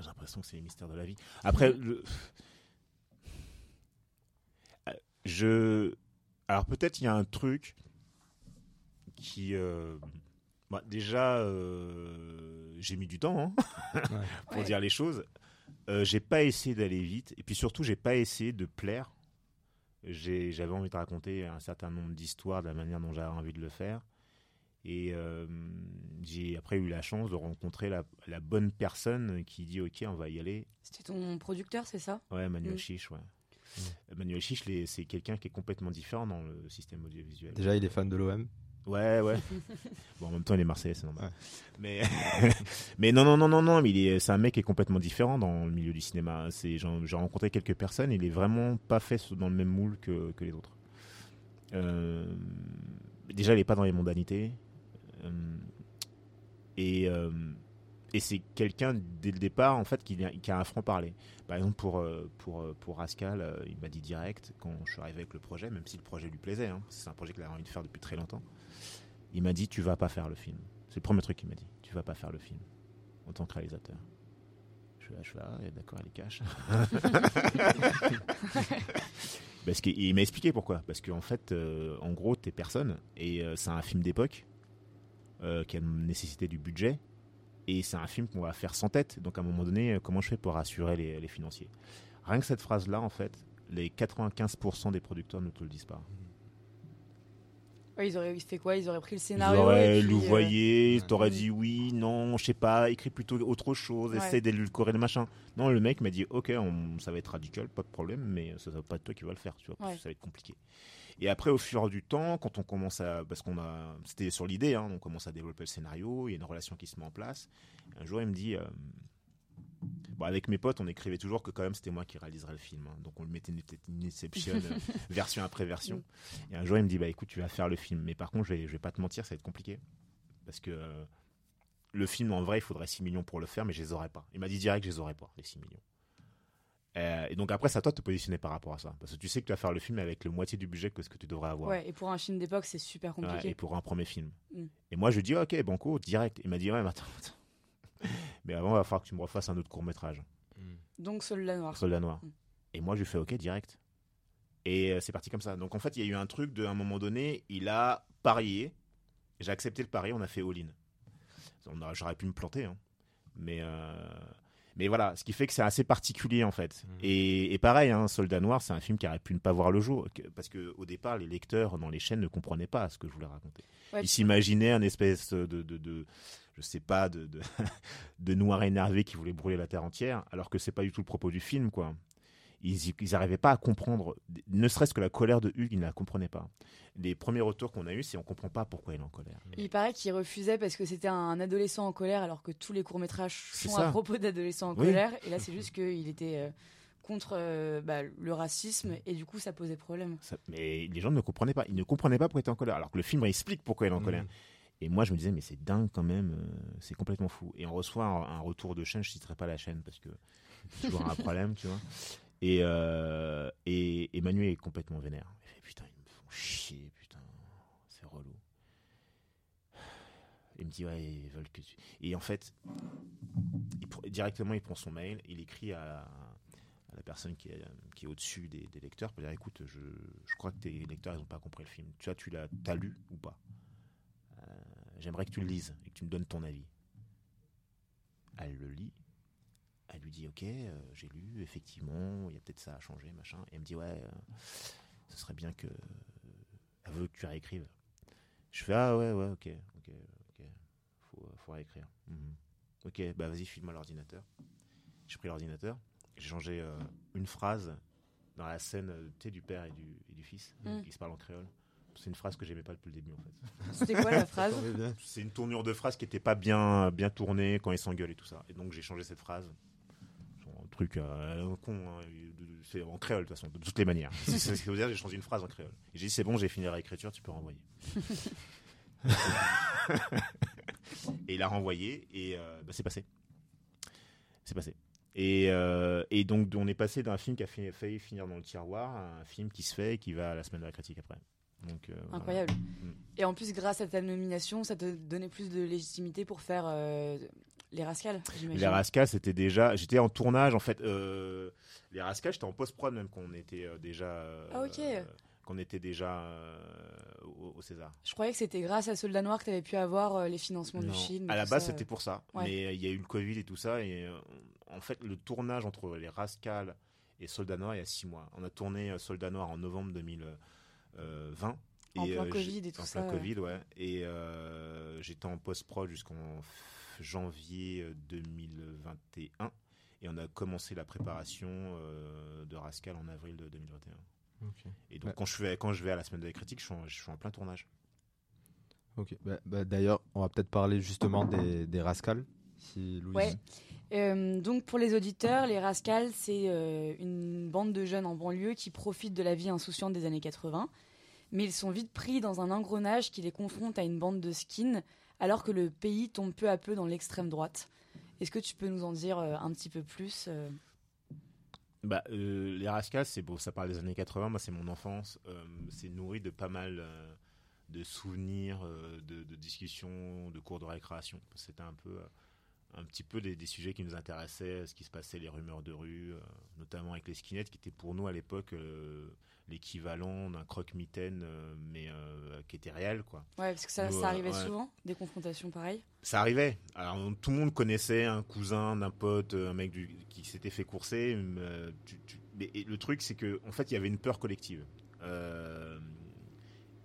j'ai l'impression que c'est les mystères de la vie. Après je, alors peut-être il y a un truc qui euh, bah, déjà euh, j'ai mis du temps hein, [laughs] pour dire les choses. Euh, j'ai pas essayé d'aller vite et puis surtout j'ai pas essayé de plaire j'avais envie de raconter un certain nombre d'histoires de la manière dont j'avais envie de le faire. Et euh, j'ai après eu la chance de rencontrer la, la, bonne personne qui dit Ok, on va y aller. C'était ton producteur, c'est ça? Ouais, Manuel mm. Chiche, ouais. Mm. Manuel Chiche, c'est quelqu'un qui est complètement différent dans le système audiovisuel. Déjà, il est fan de l'OM Ouais, ouais. [laughs] bon, en même temps, il est Marseillais, c'est normal. Mais, [laughs] mais non, non, non, non, non. Mais c'est un mec qui est complètement différent dans le milieu du cinéma. C'est, j'ai rencontré quelques personnes. Il est vraiment pas fait dans le même moule que, que les autres. Euh, déjà, il est pas dans les mondanités. Euh, et, euh, et c'est quelqu'un dès le départ, en fait, qui, qui a un franc parler. Par exemple, pour pour pour Rascal, il m'a dit direct quand je suis arrivé avec le projet, même si le projet lui plaisait. Hein, c'est un projet qu'il avait envie de faire depuis très longtemps il m'a dit tu vas pas faire le film. C'est le premier truc qu'il m'a dit. Tu vas pas faire le film en tant que réalisateur. Je suis là, je suis là, d'accord, elle est cash. [laughs] Parce qu'il m'a expliqué pourquoi. Parce qu'en fait, euh, en gros, t'es personne et euh, c'est un film d'époque euh, qui a nécessité du budget. Et c'est un film qu'on va faire sans tête. Donc à un moment donné, euh, comment je fais pour rassurer les, les financiers? Rien que cette phrase-là, en fait, les 95% des producteurs ne te le disent pas. Ouais, ils auraient fait quoi? Ils auraient pris le Ils scénario. auraient et puis, euh, louvoyé, ils t'auraient dit oui, non, je sais pas, écris plutôt autre chose, Ouais. essaie d'édulcorer le machin. Non, le mec m'a dit ok, on- ça va être radical, pas de problème, mais ça va pas être toi qui va le faire, tu vois, parce Ouais. que ça va être compliqué. Et après, au fur du temps, quand on commence à, parce qu'on a, c'était sur l'idée, hein, on commence à développer le scénario, il y a une relation qui se met en place. Un jour, il me dit, euh, bon, avec mes potes, on écrivait toujours que quand même c'était moi qui réaliserais le film, hein. donc on le mettait une, exception, [laughs] euh, version après version. Et un jour, il me dit, bah écoute, tu vas faire le film, mais par contre, je vais, je vais pas te mentir, ça va être compliqué, parce que euh, le film, en vrai, il faudrait 6 millions pour le faire, mais je les aurais pas. Il m'a dit direct que je les aurais pas, les 6 millions. Euh, et donc après, c'est à toi de te positionner par rapport à ça. Parce que tu sais que tu vas faire le film avec le moitié du budget que ce que tu devrais avoir. Ouais, et pour un film d'époque, c'est super Ouais, compliqué. et pour un premier film. Mm. Et moi, je lui dis, ok, banco, direct. Il m'a dit, ouais, mais attends, attends. [laughs] Mais avant, il va falloir que tu me refasses un autre court métrage, Donc Soldat Noir. Soldat Noir. Mm. Et moi, je lui fais, ok, direct. Et euh, c'est parti comme ça. Donc en fait, il y a eu un truc de, à un moment donné, il a parié. J'ai accepté le pari, on a fait all-in. J'aurais pu me planter, hein. mais euh, mais voilà, ce qui fait que c'est assez particulier en fait. Mhm. Et, et pareil, hein, Soldat Noir, c'est un film qui aurait pu ne pas voir le jour, que- parce que au départ, les lecteurs dans les chaînes ne comprenaient pas ce que je voulais raconter. Ouais, Ils s'imaginaient un espèce de, de, de- je sais pas, de, de, [laughs] de noir énervé qui voulait brûler la terre entière, alors que c'est pas du tout le propos du film, quoi. Ils, ils arrivaient pas à comprendre, ne serait-ce que la colère de Hugues, ils ne la comprenaient pas. Les premiers retours qu'on a eus, c'est on comprend pas pourquoi il est en colère. Il paraît qu'il refusait parce que c'était un adolescent en colère, alors que tous les courts-métrages sont à propos d'adolescents en Oui. colère. Et là, c'est juste qu'il était euh, contre euh, bah, le racisme et du coup, ça posait problème. Ça- mais les gens ne comprenaient pas. Ils ne comprenaient pas pourquoi il était en colère, alors que le film explique pourquoi il est en colère. Et moi, je me disais, mais c'est dingue quand même, euh, c'est complètement fou. Et on reçoit un, un retour de chaîne, je citerai pas la chaîne parce que c'est toujours un problème, tu vois. Et, euh, et Emmanuel est complètement vénère. Il fait, putain, ils me font chier, putain, c'est relou. Il me dit, ouais, ils veulent que tu. Et en fait, directement, il prend son mail, il écrit à, la personne qui est, au-dessus des, lecteurs pour dire, écoute, je, je crois que tes lecteurs, ils n'ont pas compris le film. Tu vois, tu l'as t'as lu ou pas? Euh, J'aimerais que tu le lises et que tu me donnes ton avis. Elle le lit. Elle lui dit Ok, euh, j'ai lu, effectivement, il y a peut-être ça à changer, machin. Et elle me dit Ouais, euh, ce serait bien que. Elle veut que tu réécrives. Je fais Ah ouais, ouais, ok, ok, ok. Faut, faut réécrire. Mhm. Ok, bah vas-y, file-moi l'ordinateur. J'ai pris l'ordinateur, j'ai changé euh, une phrase dans la scène euh, du père et du, et du fils Mm. qui se parlent en créole. C'est une phrase que j'aimais pas depuis le début en fait. C'était quoi la [laughs] phrase. C'est une tournure de phrase qui était pas bien, bien tournée quand ils s'engueulent et tout ça. Et donc j'ai changé cette phrase. Truc euh, con, hein, c'est en créole de toute façon, de toutes les manières. [laughs] C'est ce que veut dire, j'ai changé une phrase en créole. Et j'ai dit c'est bon, j'ai fini la réécriture, tu peux renvoyer. [laughs] et il a renvoyé et euh, bah, c'est passé. C'est passé. Et, euh, et donc on est passé d'un film qui a fait- failli finir dans le tiroir à un film qui se fait et qui va à la semaine de la critique après. Donc, euh. Incroyable. Mm. Et en plus, grâce à ta nomination, ça te donnait plus de légitimité pour faire euh, les rascals, j'imagine. Les Rascals, c'était déjà. J'étais en tournage, en fait. euh, les Rascals, j'étais en post-prod même quand on était euh, déjà. euh, Ah, ok. euh, qu'on était déjà au, au César. Je croyais que c'était grâce à Soldat Noir que tu avais pu avoir les financements Non. du film. À la base, c'était pour ça. Ouais. Mais il y a eu le Covid et tout ça. Et en fait, le tournage entre les Rascals et Soldat Noir, il y a six mois. On a tourné Soldat Noir en novembre 2020. En et, plein Covid et tout en ça, plein ouais. Covid, ouais. Et j'étais en post-prod jusqu'en janvier euh, 2021. Et on a commencé la préparation euh, de Rascal en avril de 2021. Ok. Et donc, Ouais. quand, je vais, quand je vais à la semaine de la critique, je suis en, je suis en plein tournage. Ok. Bah, bah, D'ailleurs, on va peut-être parler justement des, des Rascals. Si Louise. Ouais. Euh, donc pour les auditeurs, les Rascals, c'est euh, une bande de jeunes en banlieue qui profitent de la vie insouciante des années 80, mais ils sont vite pris dans un engrenage qui les confronte à une bande de skins, alors que le pays tombe peu à peu dans l'extrême droite. Est-ce que tu peux nous en dire euh, un petit peu plus euh? Bah, euh, les Rascals, c'est beau, ça parle des années 80, moi c'est mon enfance, euh, c'est nourri de pas mal de souvenirs, de, discussions, de cours de récréation. C'était un peu, un petit peu des, des sujets qui nous intéressaient, ce qui se passait, les rumeurs de rue, notamment avec les skinheads, qui étaient pour nous à l'époque l'équivalent d'un croque-mitaine, mais qui était réel, quoi. Ouais, parce que ça, ça arrivait souvent, des confrontations pareilles? Ça arrivait. Alors tout le monde connaissait un cousin d'un pote, un mec du, qui s'était fait courser. mais le truc, c'est que en fait, il y avait une peur collective.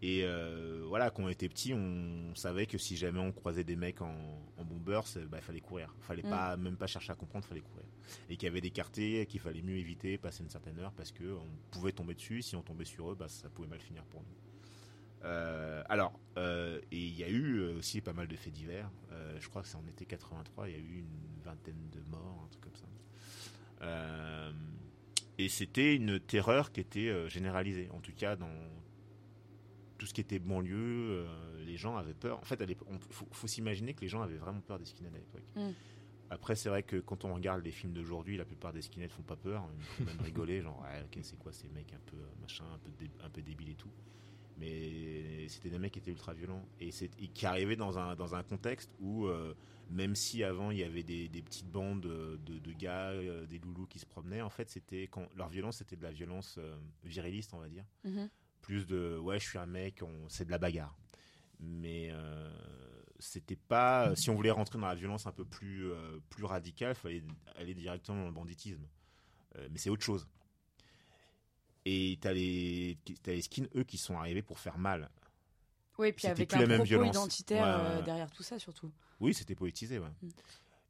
Et euh, voilà, quand on était petit, on savait que si jamais on croisait des mecs en, en bombers, bah, il fallait courir. Il fallait mm. pas, même pas chercher à comprendre, il fallait courir. Et qu'il y avait des quartiers qu'il fallait mieux éviter, passer une certaine heure, parce qu'on pouvait tomber dessus. Si on tombait sur eux, bah, ça pouvait mal finir pour nous. Euh, alors, euh, et il y a eu aussi pas mal de faits divers. je crois que c'est en été 83, il y a eu une vingtaine de morts, un truc comme ça. et c'était une terreur qui était généralisée, en tout cas dans tout ce qui était banlieue, euh, les gens avaient peur. En fait, il faut, s'imaginer que les gens avaient vraiment peur des skinheads à l'époque. Mm. Après, c'est vrai que quand on regarde les films d'aujourd'hui, la plupart des skinheads font pas peur. Ils font même [laughs] rigoler, genre, ouais, ok, c'est quoi ces mecs un peu euh, machin, un peu, un peu débiles et tout. Mais c'était des mecs qui étaient ultra violents et, qui arrivaient dans un, dans un contexte où, euh, même si avant il y avait des, petites bandes de, de gars, des loulous qui se promenaient, en fait, c'était quand leur violence, c'était de la violence viriliste, on va dire. Mm-hmm plus de ouais, je suis un mec, c'est de la bagarre. Mais euh, c'était pas. Si on voulait rentrer dans la violence un peu plus, euh, plus radicale, il fallait aller directement dans le banditisme. Euh, mais c'est autre chose. Et t'as les, as les skins, eux, qui sont arrivés pour faire mal. Oui, puis avec un propos identitaire derrière tout ça, surtout. Oui, c'était poétisé, ouais. Mm.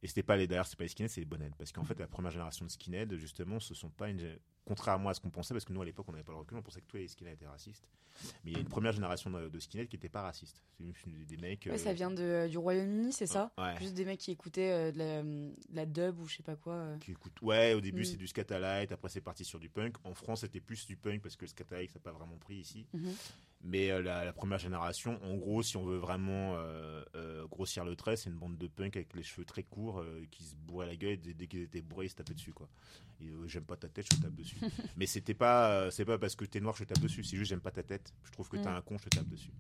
Et c'était pas les d'ailleurs, c'est pas les skinheads, c'est les bonheads. Parce qu'en fait, la première génération de skinheads, justement, ce sont pas une, contrairement à ce qu'on pensait, parce que nous à l'époque on n'avait pas le recul, on pensait que tous les skinheads étaient racistes. Mais il y a une première génération de, skinheads qui n'étaient pas racistes. C'est des, mecs. Ouais, ça euh, vient de, du Royaume-Uni, c'est ça? Juste des mecs qui écoutaient euh, de, la, dub ou je sais pas quoi. Euh. Qui écoutent, ouais, au début mm. c'est du Scatalight, après c'est parti sur du punk. En France c'était plus du punk parce que le Scatalight ça n'a pas vraiment pris ici. Mm-hmm. Mais euh, la, première génération, en gros, si on veut vraiment euh, euh, grossir le trait, c'est une bande de punk avec les cheveux très courts qui se bourraient la gueule et dès, qu'ils étaient bourrés, ils se tapaient dessus. quoi. j'aime pas ta tête, je te tape dessus. [laughs] Mais c'était pas, c'est pas parce que t'es noir, je te tape dessus. C'est juste, j'aime pas ta tête. Je trouve que t'es mm. un con, je te tape dessus.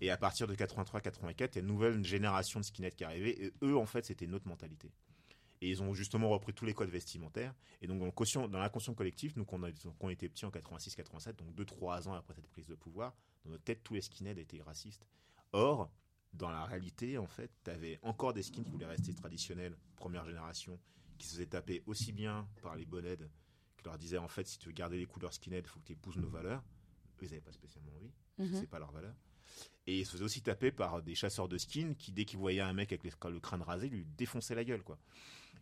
Et à partir de 83-84, il y a une nouvelle génération de skinheads qui arrivait. Et eux, en fait, c'était une autre mentalité. Et ils ont justement repris tous les codes vestimentaires. Et donc, dans, dans l'inconscient collectif, nous, qu'on on était petits en 86-87, donc 2-3 ans après cette prise de pouvoir, dans notre tête, tous les skinheads étaient racistes. Or, dans la réalité, en fait, tu avais encore des skins qui voulaient rester traditionnels, première génération, qui se faisaient taper aussi bien par les bonheads, qui leur disaient, en fait, si tu veux garder les couleurs skinhead, il faut que tu épouses nos valeurs. Eux, ils n'avaient pas spécialement envie, mhm. c'est pas leur valeur. Et ils se faisaient aussi taper par des chasseurs de skins qui, dès qu'ils voyaient un mec avec le crâne rasé, lui défonçaient la gueule, quoi.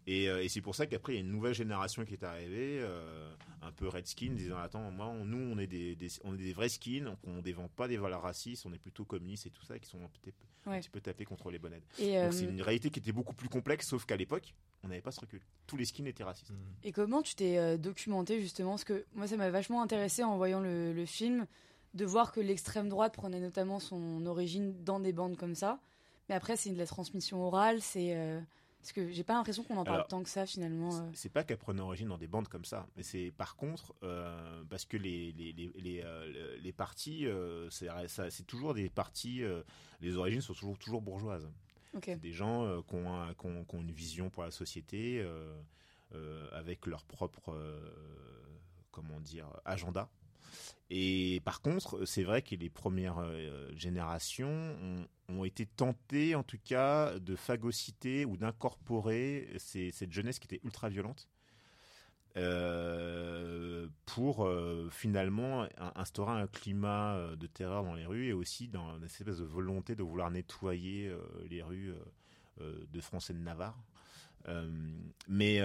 Euh, et, c'est pour ça qu'après, il y a une nouvelle génération qui est arrivée, euh, un peu red skin, disant Attends, moi, nous, on est des, on est des vrais skins, on ne dévend pas des valeurs racistes, on est plutôt communistes et tout ça, qui sont un, petit, peu tapés contre les bonnets. Donc, euh, c'est une réalité qui était beaucoup plus complexe, sauf qu'à l'époque, on n'avait pas ce recul. Tous les skins étaient racistes. Et comment tu t'es documenté justement? Parce que moi, ça m'a vachement intéressé en voyant le, le film de voir que l'extrême droite prenait notamment son origine dans des bandes comme ça. Mais après, c'est de la transmission orale, c'est parce que j'ai pas l'impression qu'on en parle tant que ça finalement. Euh. C'est pas qu'elle prenne origine dans des bandes comme ça, mais c'est par contre euh, parce que les les les les, euh, les partis, c'est toujours des partis, les origines sont toujours toujours bourgeoises. C'est des gens qui ont, qui, ont, qui, ont, une vision pour la société avec leur propre comment dire agenda. Et par contre, c'est vrai que les premières générations ont, été tentés, en tout cas, de phagocyter ou d'incorporer cette jeunesse qui était ultra violente. Euh, pour euh, finalement instaurer un climat euh, de terreur dans les rues et aussi dans une espèce de volonté de vouloir nettoyer les rues de France et de Navarre. mais,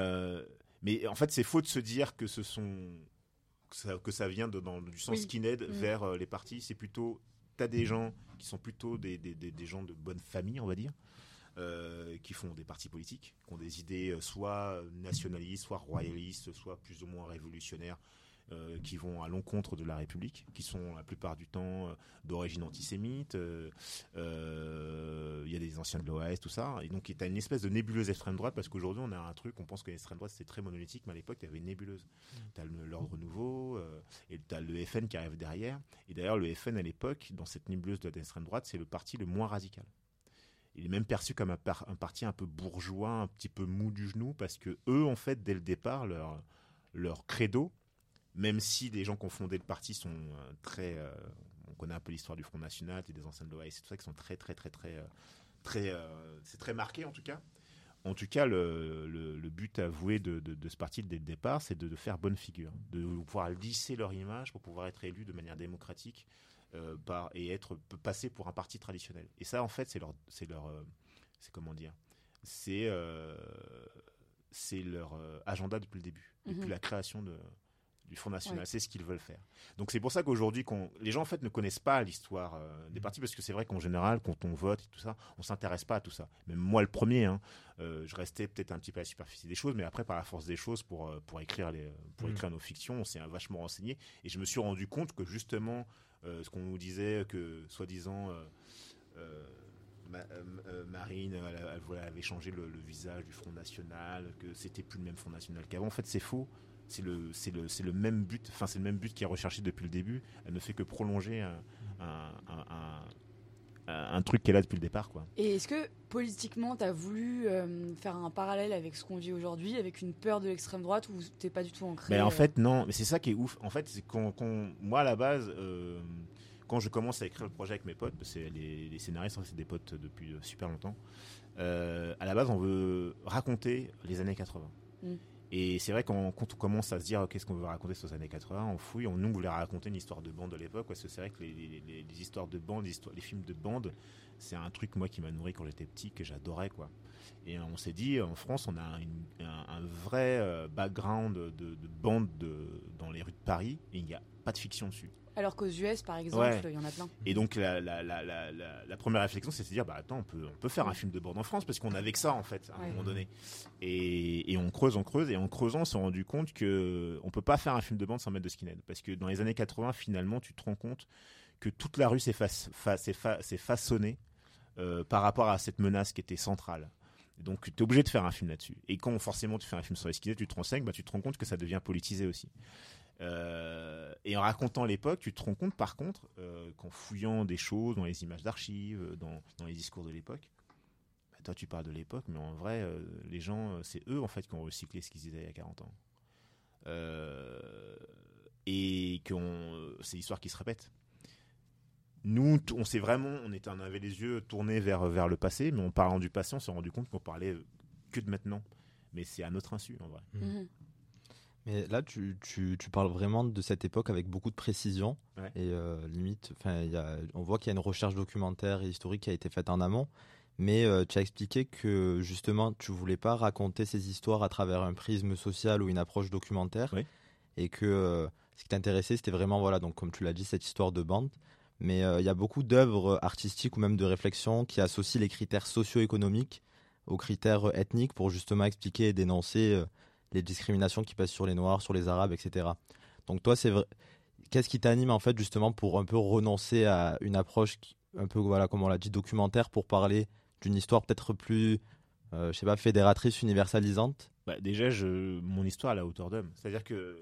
mais en fait, c'est faux de se dire que ce sont que ça, vient de, dans, du sens skinhead mm. vers les partis. C'est plutôt t'as des gens qui sont plutôt des, des, des, gens de bonne famille, on va dire, euh, qui font des partis politiques, qui ont des idées euh, soit nationalistes, soit royalistes, soit plus ou moins révolutionnaires, euh, qui vont à l'encontre de la République, qui sont la plupart du temps euh, d'origine antisémite. Euh, il y a des anciens de l'OAS, tout ça. Et donc, tu as une espèce de nébuleuse extrême droite, parce qu'aujourd'hui, on a un truc, on pense que l'extrême droite, c'était très monolithique, mais à l'époque, il y avait une nébuleuse. Mmh. Tu as l'ordre nouveau, et tu as le FN qui arrive derrière. Et d'ailleurs, le FN, à l'époque, dans cette nébuleuse de l'extrême droite, c'est le parti le moins radical il est même perçu comme un, un, parti un peu bourgeois, un petit peu mou du genou, parce que eux, en fait, dès le départ, leur, leur credo, même si des gens qui ont fondé le parti sont euh, très. euh, on connaît un peu l'histoire du Front National et des anciennes de l'OAS et tout ça, qui sont très, très, très, très. euh, très c'est très marqué en tout cas. En tout cas, le, le- le but avoué de, de- de ce parti dès le départ, c'est de, de faire bonne figure, de pouvoir lisser leur image pour pouvoir être élus de manière démocratique euh, par, et être passé pour un parti traditionnel. Et ça, en fait, c'est leur, c'est leur, euh, c'est comment dire, c'est euh, c'est leur agenda depuis le début, depuis Mhm. la création de, du Front National. C'est ce qu'ils veulent faire. Donc c'est pour ça qu'aujourd'hui, les gens en fait ne connaissent pas l'histoire euh, des partis parce que c'est vrai qu'en général, quand on vote et tout ça, on s'intéresse pas à tout ça. Même moi, le premier, hein, euh, je restais peut-être un petit peu à la superficie des choses, mais après, par la force des choses, pour euh, pour écrire les, pour écrire nos fictions, on s'est vachement renseigné et je me suis rendu compte que justement, euh, ce qu'on nous disait que soi-disant Ma- euh, Marine, elle, avait changé le, le visage du Front National, que c'était plus le même Front National qu'avant. En fait, c'est faux. C'est le, c'est le, c'est le même but. Enfin, c'est le même but qui est recherché depuis le début. Elle ne fait que prolonger un, un, un, un- un- un truc qu'elle a depuis le départ, quoi. Et est-ce que politiquement, tu as voulu euh, faire un parallèle avec ce qu'on vit aujourd'hui, avec une peur de l'extrême droite, ou t'es pas du tout ancré Mais en euh, fait, non. Mais c'est ça qui est ouf. En fait, c'est moi, à la base, euh, quand je commence à écrire le projet avec mes potes, parce que les, les scénaristes, c'est des potes depuis super longtemps. euh, à la base, on veut raconter les années 80. Mm. Et c'est vrai qu'on, quand on commence à se dire qu'est-ce qu'on veut raconter sur les années 80, on fouille, on nous voulait raconter une histoire de bande de l'époque, parce que c'est vrai que les, histoires de bande, les, films de bande, c'est un truc moi qui m'a nourri quand j'étais petit, que j'adorais quoi. Et on s'est dit, en France, on a un, vrai euh, background de, de bande de, dans les rues de Paris, et il n'y a pas de fiction dessus. Alors qu'aux US, par exemple, Ouais. il y en a plein. Et donc la, la, première réflexion, c'est de se dire, bah attends, on peut, on peut faire un film de bande en France, parce qu'on avait que ça en fait, à un Ouais. moment donné. Et, et on creuse, on creuse, et en creusant, on s'est rendu compte que on peut pas faire un film de bande sans mettre de skinhead, parce que dans les années 80, finalement, tu te rends compte que toute la rue s'est fa- fa- s'est fa- s'est façonnée euh, par rapport à cette menace qui était centrale. Donc tu es obligé de faire un film là-dessus. Et quand forcément tu fais un film sur les skinheads, tu te renseignes, bah, tu te rends compte que ça devient politisé aussi. Euh, et en racontant l'époque, tu te rends compte par contre euh, qu'en fouillant des choses dans les images d'archives, dans, dans les discours de l'époque, bah, toi tu parles de l'époque, mais en vrai, euh, les gens, euh, c'est eux en fait qui ont recyclé ce qu'ils disaient il y a 40 ans. Euh, et que c'est l'histoire qui se répète. Nous, on s'est vraiment, on, était, on avait les yeux tournés vers, vers le passé, mais en parlant du passé, on s'est rendu compte qu'on parlait que de maintenant. Mais c'est à notre insu, en vrai. Mm. Mais là, tu, tu, tu parles vraiment de cette époque avec beaucoup de précision. Ouais. Et euh, limite, y a- on voit qu'il y a une recherche documentaire et historique qui a été faite en amont. Mais euh, tu as expliqué que justement, tu voulais pas raconter ces histoires à travers un prisme social ou une approche documentaire. Oui. Et que euh, ce qui t'intéressait, c'était vraiment, voilà, donc comme tu l'as dit, cette histoire de bande. Mais il y a beaucoup d'œuvres artistiques ou même de réflexions qui associent les critères socio-économiques aux critères ethniques pour justement expliquer et dénoncer les discriminations qui pèsent sur les Noirs, sur les Arabes, etc. Donc toi, c'est vrai. Qu'est-ce qui t'anime en fait justement pour un peu renoncer à une approche un peu voilà comme on l'a dit documentaire pour parler d'une histoire peut-être plus, euh, je sais pas, fédératrice, universalisante? Bah, déjà, je, mon histoire à la hauteur d'homme. C'est-à-dire que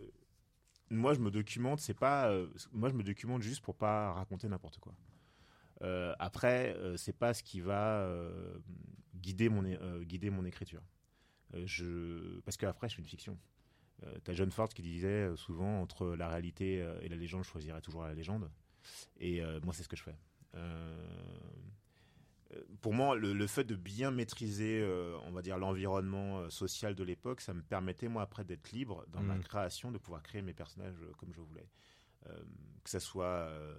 moi, je me documente, c'est pas, euh, moi, je me documente juste pour pas raconter n'importe quoi. Euh, après, euh, c'est pas ce qui va euh, guider mon, guider mon écriture. Euh, je, parce qu'après, je fais une fiction. Euh, T'as John Ford qui disait euh, souvent entre la réalité et la légende, je choisirais toujours la légende. Et moi, c'est ce que je fais. Pour moi, le, le fait de bien maîtriser, on va dire, l'environnement social de l'époque, ça me permettait, moi, après, d'être libre dans ma Mhm. création, de pouvoir créer mes personnages comme je voulais. Euh, que ça soit euh,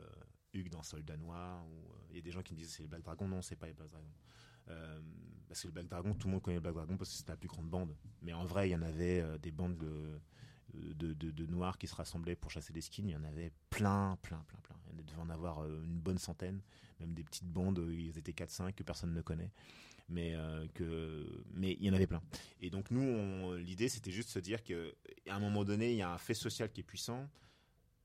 Hugues dans Soldat Noir, ou il y a des gens qui me disent c'est le Black Dragon. Non, c'est pas le Black Dragon. Euh, parce que le Black Dragon, tout le monde connaît le Black Dragon parce que c'est la plus grande bande. Mais en vrai, il y en avait euh, des bandes de, noirs qui se rassemblaient pour chasser des skins. Il y en avait plein, plein, plein, plein. Il devait en avoir euh, une bonne centaine. Même des petites bandes, euh, ils étaient 4-5 que personne ne connaît. Mais, mais il y en avait plein. Et donc, nous, l'idée, c'était juste de se dire qu'à un moment donné, il y a un fait social qui est puissant.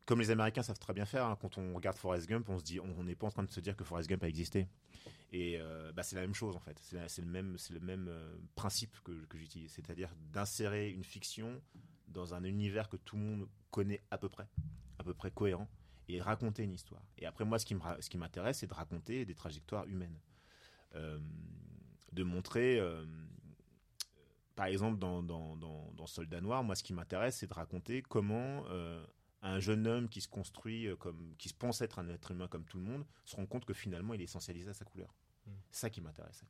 Comme les Américains savent très bien faire, hein, quand on regarde Forrest Gump, on se dit, on n'est pas en train de se dire que Forrest Gump a existé. Et euh, bah, c'est la même chose en fait. C'est le même, c'est le même euh, principe que, j'utilise, c'est-à-dire d'insérer une fiction dans un univers que tout le monde connaît à peu près, à peu près cohérent, et raconter une histoire. Et après moi, ce qui m'intéresse, c'est de raconter des trajectoires humaines, Euh, de montrer. par exemple, dans, dans, Soldat Noir, moi, ce qui m'intéresse, c'est de raconter comment un jeune homme qui se construit euh, comme, qui se pense être un être humain comme tout le monde, se rend compte que finalement, il est essentialisé à sa couleur. Mm. C'est ça qui m'intéressait.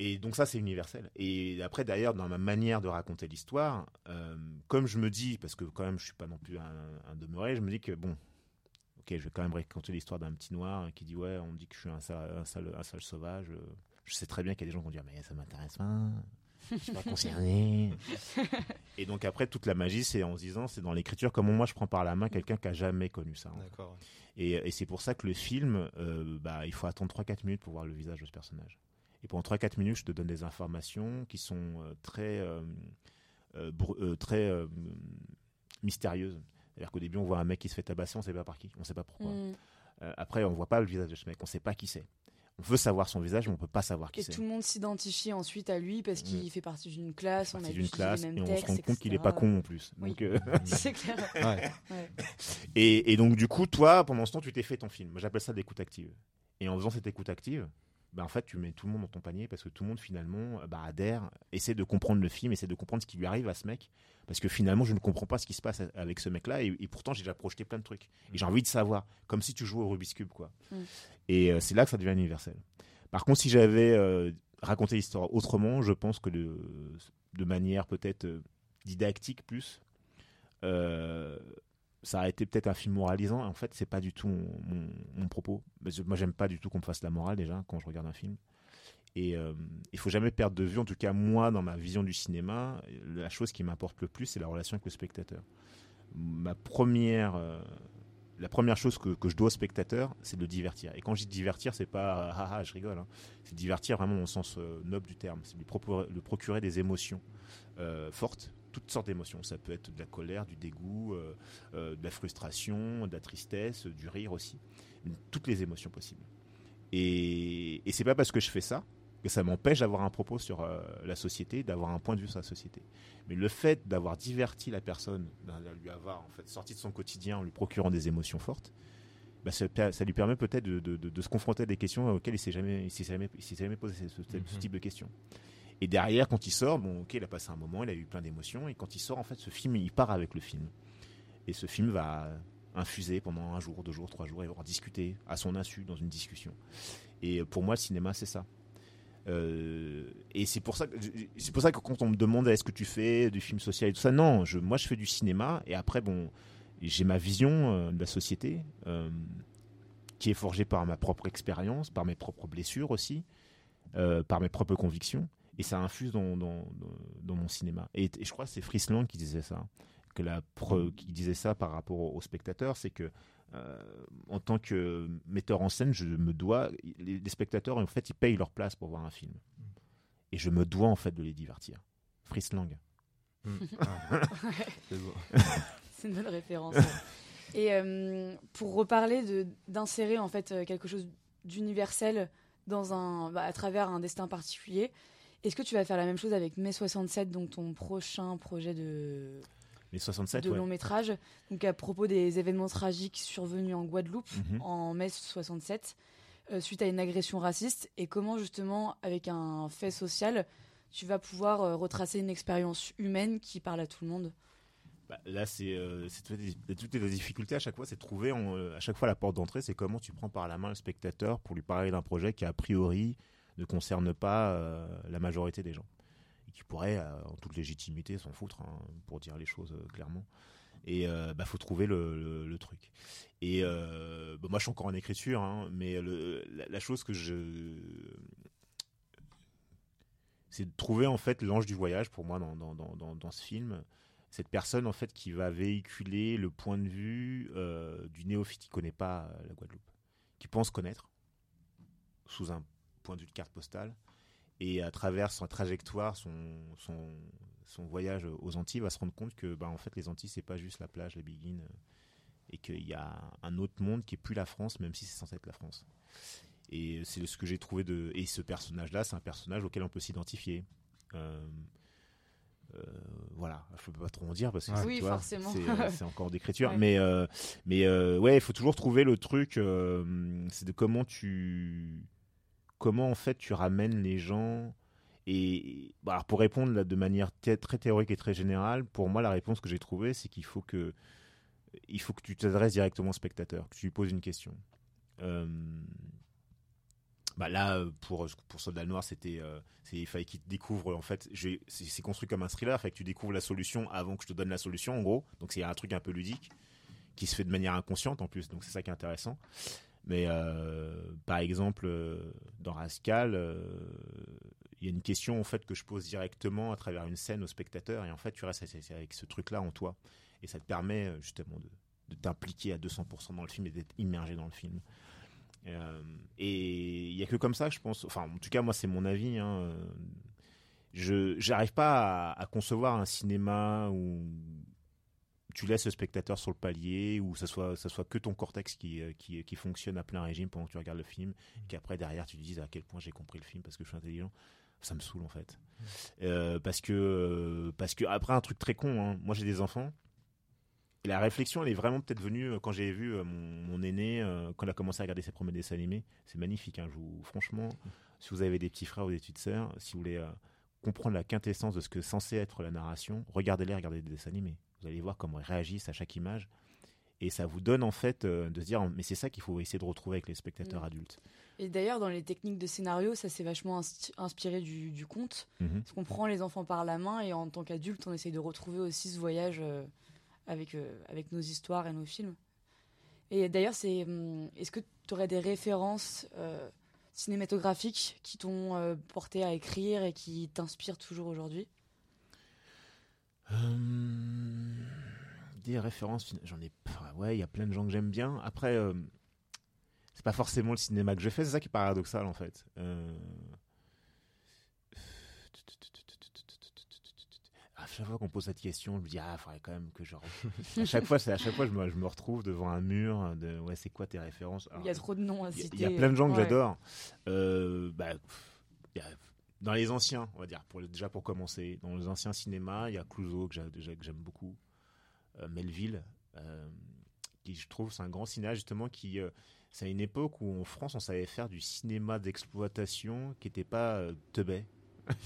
Et donc ça, c'est universel. Et après, d'ailleurs, dans ma manière de raconter l'histoire, euh, comme je me dis, parce que quand même, je suis pas non plus un, un demeuré, je me dis que bon, ok, je vais quand même raconter l'histoire d'un petit noir qui dit ouais, on me dit que je suis un sale, un sale, un sale sauvage. euh, Je sais très bien qu'il y a des gens qui vont dire mais ça m'intéresse pas, je suis pas concerné. [laughs] Et donc après, toute la magie, c'est en se disant, c'est dans l'écriture, comment moi je prends par la main quelqu'un qui a jamais connu ça. D'accord. Et, et c'est pour ça que le film, euh, bah, il faut attendre 3-4 minutes pour voir le visage de ce personnage. Et pendant 3-4 minutes, je te donne des informations qui sont euh, très, euh, très euh, mystérieuses. C'est-à-dire qu'au début, on voit un mec qui se fait tabasser, on ne sait pas par qui, on ne sait pas pourquoi. Mm. Euh, après, on ne voit pas le visage de ce mec, on ne sait pas qui c'est. On veut savoir son visage, mais on ne peut pas savoir qui Et c'est. tout le monde s'identifie ensuite à lui parce qu'il fait partie d'une classe, on a d'une classe, les mêmes et on se rend compte qu'il n'est etc. pas con en plus. Oui. Donc, [laughs] euh, C'est clair. [laughs] Ouais. Ouais. Et, et donc, du coup, toi, pendant ce temps, tu t'es fait ton film. Moi, J'appelle ça l'écoute active. Et en faisant cette écoute active, bah, en fait, tu mets tout le monde dans ton panier parce que tout le monde, finalement, euh, bah, adhère, essaie de comprendre le film, essaie de comprendre ce qui lui arrive à ce mec. Parce que finalement, je ne comprends pas ce qui se passe avec ce mec-là. Et, et pourtant, j'ai déjà projeté plein de trucs. Et j'ai envie de savoir. Comme si tu jouais au Rubik's Cube, quoi. Mm. Et euh, c'est là que ça devient universel. Par contre, si j'avais euh, raconté l'histoire autrement, je pense que de, de manière peut-être didactique plus, euh, ça a été peut-être un film moralisant. En fait, c'est pas du tout mon, propos. Moi, j'aime pas du tout qu'on me fasse la morale déjà quand je regarde un film. Et euh, il faut jamais perdre de vue, en tout cas moi, dans ma vision du cinéma, la chose qui m'importe le plus, c'est la relation avec le spectateur. Ma première, euh, la première chose que, je dois au spectateur, c'est de le divertir. Et quand je dis divertir, c'est pas ah ah, je rigole. hein. C'est divertir vraiment le sens euh, noble du terme. C'est lui procurer, lui procurer des émotions euh, fortes, toutes sortes d'émotions. Ça peut être de la colère, du dégoût, euh, euh, de la frustration, de la tristesse, du rire aussi. Toutes les émotions possibles. Et, et c'est pas parce que je fais ça que ça m'empêche d'avoir un propos sur euh, la société, d'avoir un point de vue sur la société. Mais le fait d'avoir diverti la personne, de lui avoir en fait sorti de son quotidien en lui procurant des émotions fortes, bah, ça, ça lui permet peut-être de, de- de- de se confronter à des questions auxquelles il s'est jamais, il s'est jamais, posé ce, Mhm. type de questions. Et derrière, quand il sort, bon, ok, il a passé un moment, il a eu plein d'émotions, et quand il sort, en fait, ce film, il part avec le film. Et ce film va infuser pendant un jour, deux jours, trois jours, et en discuter à son insu dans une discussion. Et pour moi, le cinéma, c'est ça. Euh, et c'est pour ça que c'est pour ça que quand on me demande est-ce que tu fais du film social et tout ça, non, moi je fais du cinéma et après bon, j'ai ma vision euh, de la société euh, qui est forgée par ma propre expérience, par mes propres blessures aussi, par mes propres convictions et ça infuse dans, dans, dans, dans mon cinéma. Et, et je crois que c'est Fritz Lang qui disait ça, que la pre- qui disait ça par rapport aux, aux spectateurs, c'est que euh, en tant que metteur en scène, je me dois. Les, les spectateurs, en fait, ils payent leur place pour voir un film. Et je me dois, en fait, de les divertir. Fritz Lang. Mm. [laughs] Ah. [laughs] C'est une bonne référence. Et euh, pour reparler de d'insérer en fait euh, quelque chose d'universel dans un bah, à travers un destin particulier, est-ce que tu vas faire la même chose avec Mai 67, donc ton prochain projet de, Les 67, de ouais. long métrage, donc à propos des événements tragiques survenus en Guadeloupe Mhm. en mai 67 euh, suite à une agression raciste et comment justement avec un fait social tu vas pouvoir euh, retracer une expérience humaine qui parle à tout le monde? Bah, là, c'est euh, c'est toute la- toute la difficulté à chaque fois, c'est trouver à chaque fois la porte d'entrée, c'est comment tu prends par la main le spectateur pour lui parler d'un projet qui, a priori, ne concerne pas euh, la majorité des gens. Et qui pourrait, euh, en toute légitimité, s'en foutre, hein, pour dire les choses euh, clairement. Et il bah, faut trouver le, le- truc. Et bah, moi, je suis encore en écriture, hein, mais le, la, chose que je. C'est de trouver en fait l'ange du voyage pour moi dans, dans, dans, dans, ce film cette personne en fait qui va véhiculer le point de vue du néophyte qui connaît pas la Guadeloupe, qui pense connaître sous un point de vue de carte postale et à travers sa trajectoire, son, son, son voyage aux Antilles, va se rendre compte que bah, en fait les Antilles c'est pas juste la plage, les biguines et qu'il y a un autre monde qui est plus la France, même si c'est censé être la France. Et c'est ce que j'ai trouvé de. Et ce personnage-là, c'est un personnage auquel on peut s'identifier. Euh, euh, voilà, je peux pas trop en dire parce que c'est- [laughs] Oui, euh, encore d'écriture, Ouais. mais euh, mais euh, ouais, il faut toujours trouver le truc. euh, c'est de comment tu comment en fait tu ramènes les gens Et bah, pour répondre là, de manière très théorique et très générale, pour moi, la réponse que j'ai trouvée, c'est qu'il faut que, il faut que tu t'adresses directement au spectateur, que tu lui poses une question. Bah là, pour, pour Soldat Noir, c'était, euh, il fallait qu'il découvre, en fait, c'est construit comme un thriller, fait que tu découvres la solution avant que je te donne la solution, en gros. Donc c'est un truc un peu ludique, qui se fait de manière inconsciente en plus, donc c'est ça qui est intéressant. Mais euh, par exemple, dans Rascal, il y a une question en fait que je pose directement à travers une scène au spectateur. Et en fait tu restes avec ce truc là en toi. Et ça te permet euh, justement de, t'impliquer à 200% dans le film et d'être immergé dans le film. Euh, et il y a que comme ça je pense. Enfin en tout cas moi c'est mon avis hein, je j'arrive pas à, concevoir un cinéma où tu laisses le spectateur sur le palier, ou ça soit, ça soit que ton cortex qui, euh, qui, qui fonctionne à plein régime pendant que tu regardes le film, et qu'après derrière tu te dises à quel point j'ai compris le film parce que je suis intelligent ça me saoule en fait. Euh, parce que euh, parce que après un truc très con, hein. moi j'ai des enfants. Et la réflexion, elle est vraiment peut-être venue quand j'ai vu mon, aîné, quand il a commencé à regarder ses premiers dessins animés. C'est magnifique. Hein, franchement, si vous avez des petits frères ou des petites sœurs, si vous voulez comprendre la quintessence de ce que censé être la narration, regardez-les, regardez des dessins animés. Vous allez voir comment ils réagissent à chaque image. Et ça vous donne en fait de se dire, mais c'est ça qu'il faut essayer de retrouver avec les spectateurs adultes. Et d'ailleurs, dans les techniques de scénario, ça s'est vachement inspiré du, conte. Mhm. Parce qu'on prend les enfants par la main et en tant qu'adulte, on essaye de retrouver aussi ce voyage euh, avec, euh, avec nos histoires et nos films. Et d'ailleurs, c'est, hum, est-ce que tu aurais des références euh, cinématographiques qui t'ont porté à écrire et qui t'inspirent toujours aujourd'hui? Hum, Des références, j'en ai. Ouais, il y a plein de gens que j'aime bien. Après c'est pas forcément le cinéma que je fais, c'est ça qui est paradoxal en fait. Euh, à chaque fois qu'on pose cette question, je me dis ah, faudrait quand même que je. à chaque fois, c'est à chaque fois je me, je me, retrouve devant un mur de ouais, c'est quoi tes références? Il y a trop de noms à citer. Il y, a plein de gens que j'adore. Euh, bah, dans les anciens, on va dire, pour, déjà pour commencer, dans les anciens cinémas, il y a Clouseau que j'aime beaucoup, euh, Melville, qui je trouve c'est un grand cinéaste justement qui c'est une époque où en France on savait faire du cinéma d'exploitation qui n'était pas euh, teubé. [laughs]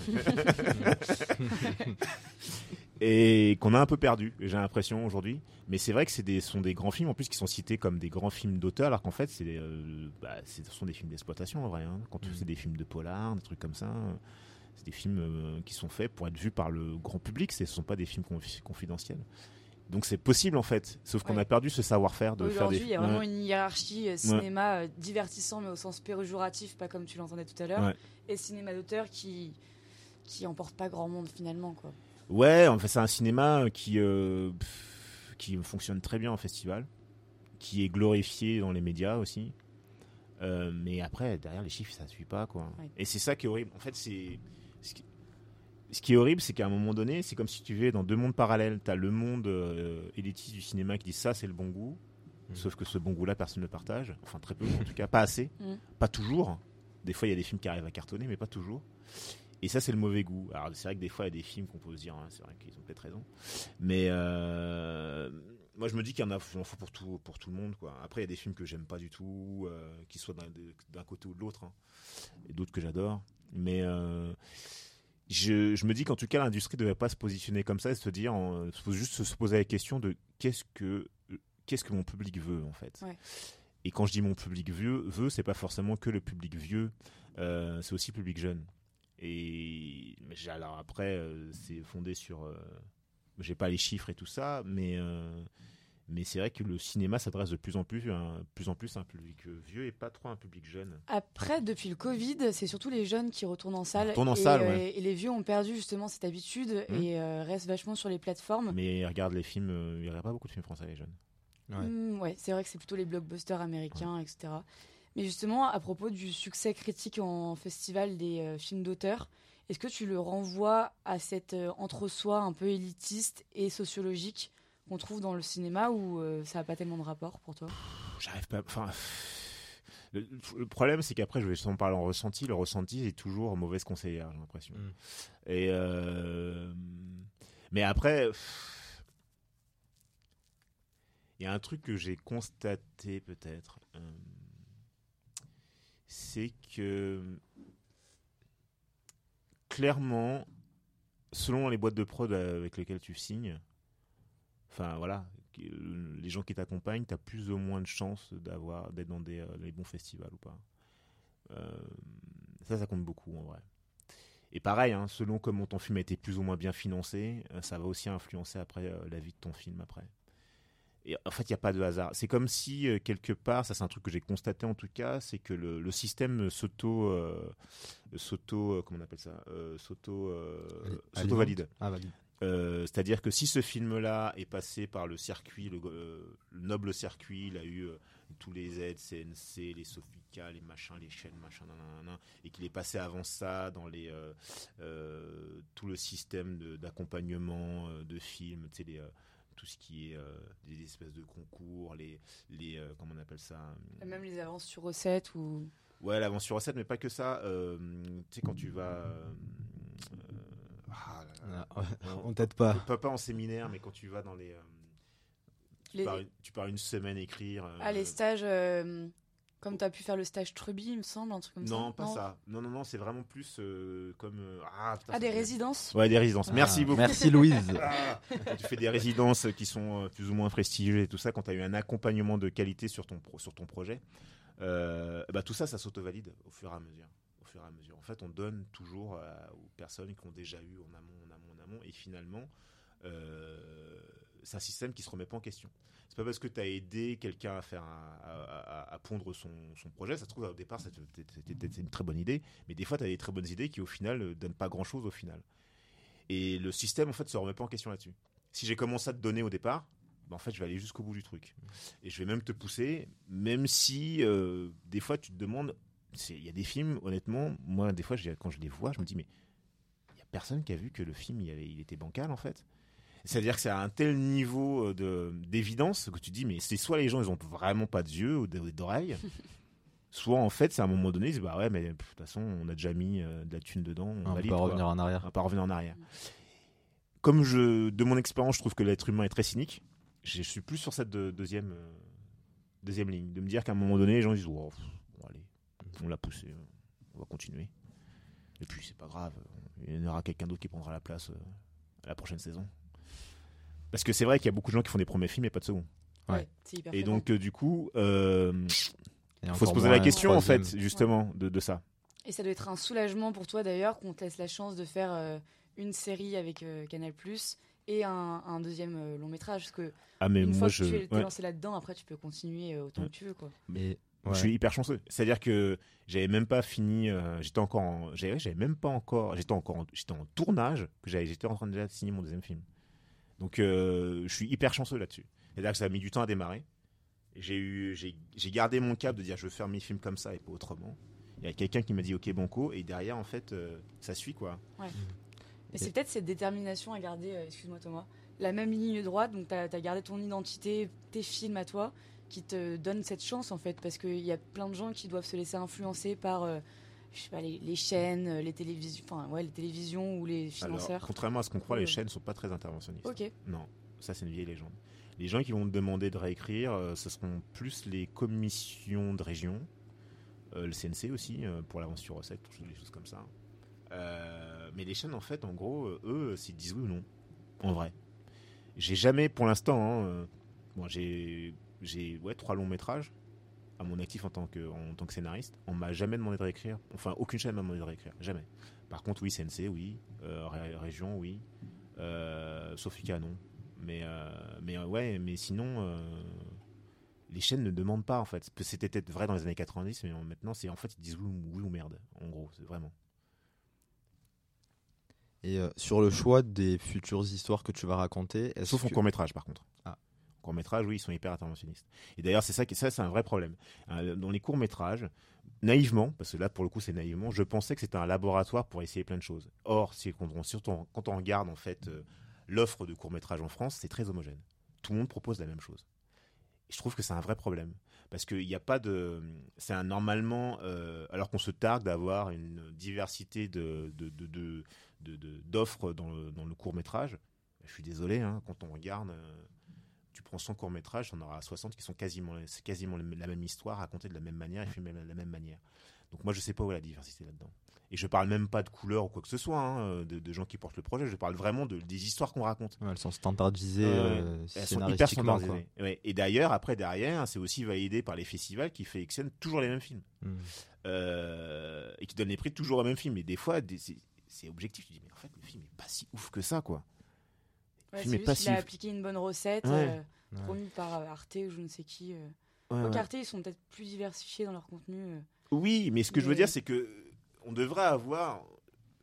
et qu'on a un peu perdu, j'ai l'impression aujourd'hui. Mais c'est vrai que c'est des sont des grands films en plus qui sont cités comme des grands films d'auteur, alors qu'en fait c'est euh, bah, ce sont des films d'exploitation en vrai. Hein. Quand mm. c'est des films de polar, des trucs comme ça, c'est des films euh, qui sont faits pour être vus par le grand public. Ce ne sont pas des films confidentiels. Donc c'est possible en fait, sauf qu'on a perdu ce savoir-faire de faire des. Aujourd'hui, il y a vraiment une hiérarchie euh, cinéma euh, divertissant, mais au sens péjoratif, pas comme tu l'entendais tout à l'heure, et cinéma d'auteur qui qui emporte pas grand monde finalement quoi. Ouais, en fait c'est un cinéma qui euh, qui fonctionne très bien en festival, qui est glorifié dans les médias aussi, mais après derrière les chiffres ça suit pas quoi. Et c'est ça qui est horrible. En fait c'est ce qui est horrible, c'est qu'à un moment donné, c'est comme si tu vivais dans deux mondes parallèles. Tu as le monde euh, élitiste du cinéma qui dit ça, c'est le bon goût. Mm. Sauf que ce bon goût-là, personne ne le partage. Enfin, très peu, en tout cas, pas assez. Mm. Pas toujours. Des fois, il y a des films qui arrivent à cartonner, mais pas toujours. Et ça, c'est le mauvais goût. Alors, c'est vrai que des fois, il y a des films qu'on peut se dire, hein, c'est vrai qu'ils ont peut-être raison. Mais euh, moi, je me dis qu'il y en a, il en faut pour tout, pour tout le monde. Quoi. Après, il y a des films que j'aime pas du tout, euh, qui soient d'un côté ou de l'autre. Hein. Et d'autres que j'adore. Mais je, me dis qu'en tout cas, l'industrie ne devrait pas se positionner comme ça et se dire, juste se poser la question de qu'est-ce que, qu'est-ce que mon public veut, en fait. Et quand je dis mon public vieux, veut, c'est pas forcément que le public vieux, euh, c'est aussi le public jeune. Et alors après, euh, c'est fondé sur, euh, j'ai pas les chiffres et tout ça, mais mais c'est vrai que le cinéma s'adresse de plus en plus, à un, plus en plus à un public vieux et pas trop à un public jeune. Après, depuis le Covid, c'est surtout les jeunes qui retournent en salle. en et, salle, euh, et, les vieux ont perdu justement cette habitude mmh. et euh, restent vachement sur les plateformes. Mais ils regardent les films, euh, il n'y a pas beaucoup de films français les jeunes. Ouais, mmh, c'est vrai que c'est plutôt les blockbusters américains, etc. Mais justement, à propos du succès critique en festival des films d'auteur, est-ce que tu le renvoies à cet entre-soi un peu élitiste et sociologique qu'on trouve dans le cinéma ou euh, ça n'a pas tellement de rapport pour toi? J'arrive pas. Enfin. Le, problème, c'est qu'après, je vais sûrement parler en ressenti. Le ressenti est toujours mauvaise conseillère, j'ai l'impression. Mm. Et euh, mais après, il y a un truc que j'ai constaté peut-être, euh, c'est que clairement, selon les boîtes de prod avec lesquelles tu signes, enfin voilà, les gens qui t'accompagnent, tu as plus ou moins de chances d'avoir d'être dans des, euh, les bons festivals ou pas. Euh, ça, ça compte beaucoup en vrai. Et pareil, hein, selon comment ton film a été plus ou moins bien financé, euh, ça va aussi influencer après la vie de ton film après. Et en fait, il n'y a pas de hasard. C'est comme si, quelque part, ça c'est un truc que j'ai constaté en tout cas, c'est que le, système s'auto, s'auto, comment on appelle ça, s'auto, s'auto valide. Ah, valide. Euh, c'est-à-dire que si ce film-là est passé par le circuit, le, euh, noble circuit, il a eu euh, tous les aides, CNC, les Sofica, les machins, les chaînes, machin, et qu'il est passé avant ça dans les tout le système d'accompagnement de, films, tu sais, tout ce qui est des espèces de concours, les, les comment on appelle ça Même les avances sur recette ou. Ouais, l'avance sur recette, mais pas que ça. tu sais, quand tu vas ah, on t'aide pas. Pas, pas en séminaire, mais quand tu vas dans les. Euh, tu, pars, une semaine écrire. Euh, ah, les stages. Euh, comme tu as pu faire le stage Truby, il me semble, un truc comme ça. Non, pas ça. Non, non, non, c'est vraiment plus comme. ah, ah des résidences Ouais, des résidences. Ah, merci beaucoup. Merci Louise. [laughs] tu fais des résidences qui sont plus ou moins prestigieuses et tout ça, quand tu as eu un accompagnement de qualité sur ton, sur ton projet, bah, tout ça, ça s'auto-valide au fur et à mesure à mesure. En fait, on donne toujours aux personnes qui ont déjà eu en amont, en amont, en amont, et finalement, euh, c'est un système qui se remet pas en question. C'est pas parce que tu as aidé quelqu'un à faire à, pondre son, projet, ça se trouve au départ c'était une très bonne idée, mais des fois tu as des très bonnes idées qui au final ne donnent pas grand chose au final. Et le système en fait se remet pas en question là-dessus. Si j'ai commencé à te donner au départ, ben, en fait je vais aller jusqu'au bout du truc. Et je vais même te pousser, même si euh, des fois tu te demandes il y a des films, honnêtement, moi, des fois, quand je les vois, je me dis, mais il n'y a personne qui a vu que le film, il, il était bancal, en fait. C'est-à-dire que c'est à un tel niveau euh, de, d'évidence que tu dis, mais c'est soit les gens, ils ont vraiment pas d'yeux ou d'oreilles, [laughs] soit en fait, c'est à un moment donné, ils disent, bah ouais, mais de toute façon, on a déjà mis euh, de la thune dedans. On, va pas revenir en arrière. On va pas revenir en arrière. Comme je, de mon expérience, je trouve que l'être humain est très cynique, je suis plus sur cette deuxième, euh, deuxième ligne. De me dire qu'à un moment donné, les gens disent, oh, allez, on l'a poussé, on va continuer. Et puis c'est pas grave, il y en aura quelqu'un d'autre qui prendra la place euh, à la prochaine saison. Parce que c'est vrai qu'il y a beaucoup de gens qui font des premiers films et pas de second. Ouais. et donc euh, du coup, il euh, faut se poser la question en fait justement de, ça. Et ça doit être un soulagement pour toi d'ailleurs qu'on te laisse la chance de faire une série avec Canal et un, deuxième long métrage parce que ah, mais une moi, fois que je... tu es lancé là-dedans, après tu peux continuer autant que tu veux quoi. Mais je suis hyper chanceux. C'est-à-dire que j'avais même pas fini. Euh, j'étais encore. En, j'avais même pas encore. J'étais encore. En, j'étais en tournage. Que j'avais. J'étais en train de déjà signer mon deuxième film. Donc euh, je suis hyper chanceux là-dessus. C'est-à-dire que ça a mis du temps à démarrer. J'ai eu. J'ai gardé mon cap de dire je veux faire mes films comme ça et pas autrement. Il y a quelqu'un qui m'a dit ok banco et derrière en fait euh, ça suit quoi. Ouais. Mais c'est peut-être cette détermination à garder. Excuse-moi Thomas. La même ligne droite. Donc tu as gardé ton identité, tes films à toi qui te donne cette chance en fait parce qu'il y a plein de gens qui doivent se laisser influencer par euh, je sais pas, les, chaînes, euh, les télévisions, enfin ouais, les télévisions ou les financeurs. contrairement à ce qu'on croit, les chaînes sont pas très interventionnistes. Ok. Non, ça c'est une vieille légende. Les gens qui vont te demander de réécrire, euh, ce seront plus les commissions de région, le CNC aussi pour l'avance sur recette, des choses comme ça. mais les chaînes en fait, en gros, eux, s'ils disent oui ou non, en vrai. J'ai jamais, pour l'instant, hein, bon, j'ai j'ai ouais, trois longs métrages à mon actif en tant que, en tant que scénariste. On m'a jamais demandé de réécrire. Enfin, aucune chaîne m'a demandé de réécrire. Jamais. Par contre, oui, CNC, oui. Euh, région, oui. Euh, Sofika, non. Mais, euh, mais ouais, mais sinon, les chaînes ne demandent pas, en fait. C'était peut-être vrai dans les années 90, mais maintenant, c'est en fait, ils disent oui, oui ou merde. En gros, c'est vraiment. Et sur le choix des futures histoires que tu vas raconter, sauf en court métrage par contre. Ah court métrage, oui, ils sont hyper interventionnistes. Et d'ailleurs, c'est ça, ça c'est un vrai problème. Euh, dans les courts métrages, naïvement, parce que là, pour le coup, c'est naïvement, je pensais que c'était un laboratoire pour essayer plein de choses. Or, quand on, surtout quand on regarde en fait euh, l'offre de court métrage en France, c'est très homogène. Tout le monde propose la même chose. Et je trouve que c'est un vrai problème parce qu'il n'y a pas de, c'est un normalement, euh, alors qu'on se targue d'avoir une diversité de, d'offres dans le, dans le court métrage. Je suis désolé, hein, quand on regarde tu prends 100 courts-métrages, on aura 60 qui sont quasiment, c'est quasiment la même histoire, racontée de la même manière et filmée de la même manière. Donc moi, je sais pas où est la diversité là-dedans. Et je parle même pas de couleurs ou quoi que ce soit, hein, de, de, gens qui portent le projet. Je parle vraiment de, des histoires qu'on raconte. elles sont standardisées euh, elles sont hyper standardisées. Ouais. Et d'ailleurs, après derrière, c'est aussi validé par les festivals qui fait toujours les mêmes films hmm. euh, et qui donnent les prix toujours aux mêmes films. Et des fois, c'est objectif. Tu dis mais en fait, le film est pas si ouf que ça, quoi. Le film est pas si. Il a appliqué une bonne recette, euh, promue par Arte ou je ne sais qui. Donc Arte, ils sont peut-être plus diversifiés dans leur contenu. Oui, mais ce que je veux dire, c'est que on devrait avoir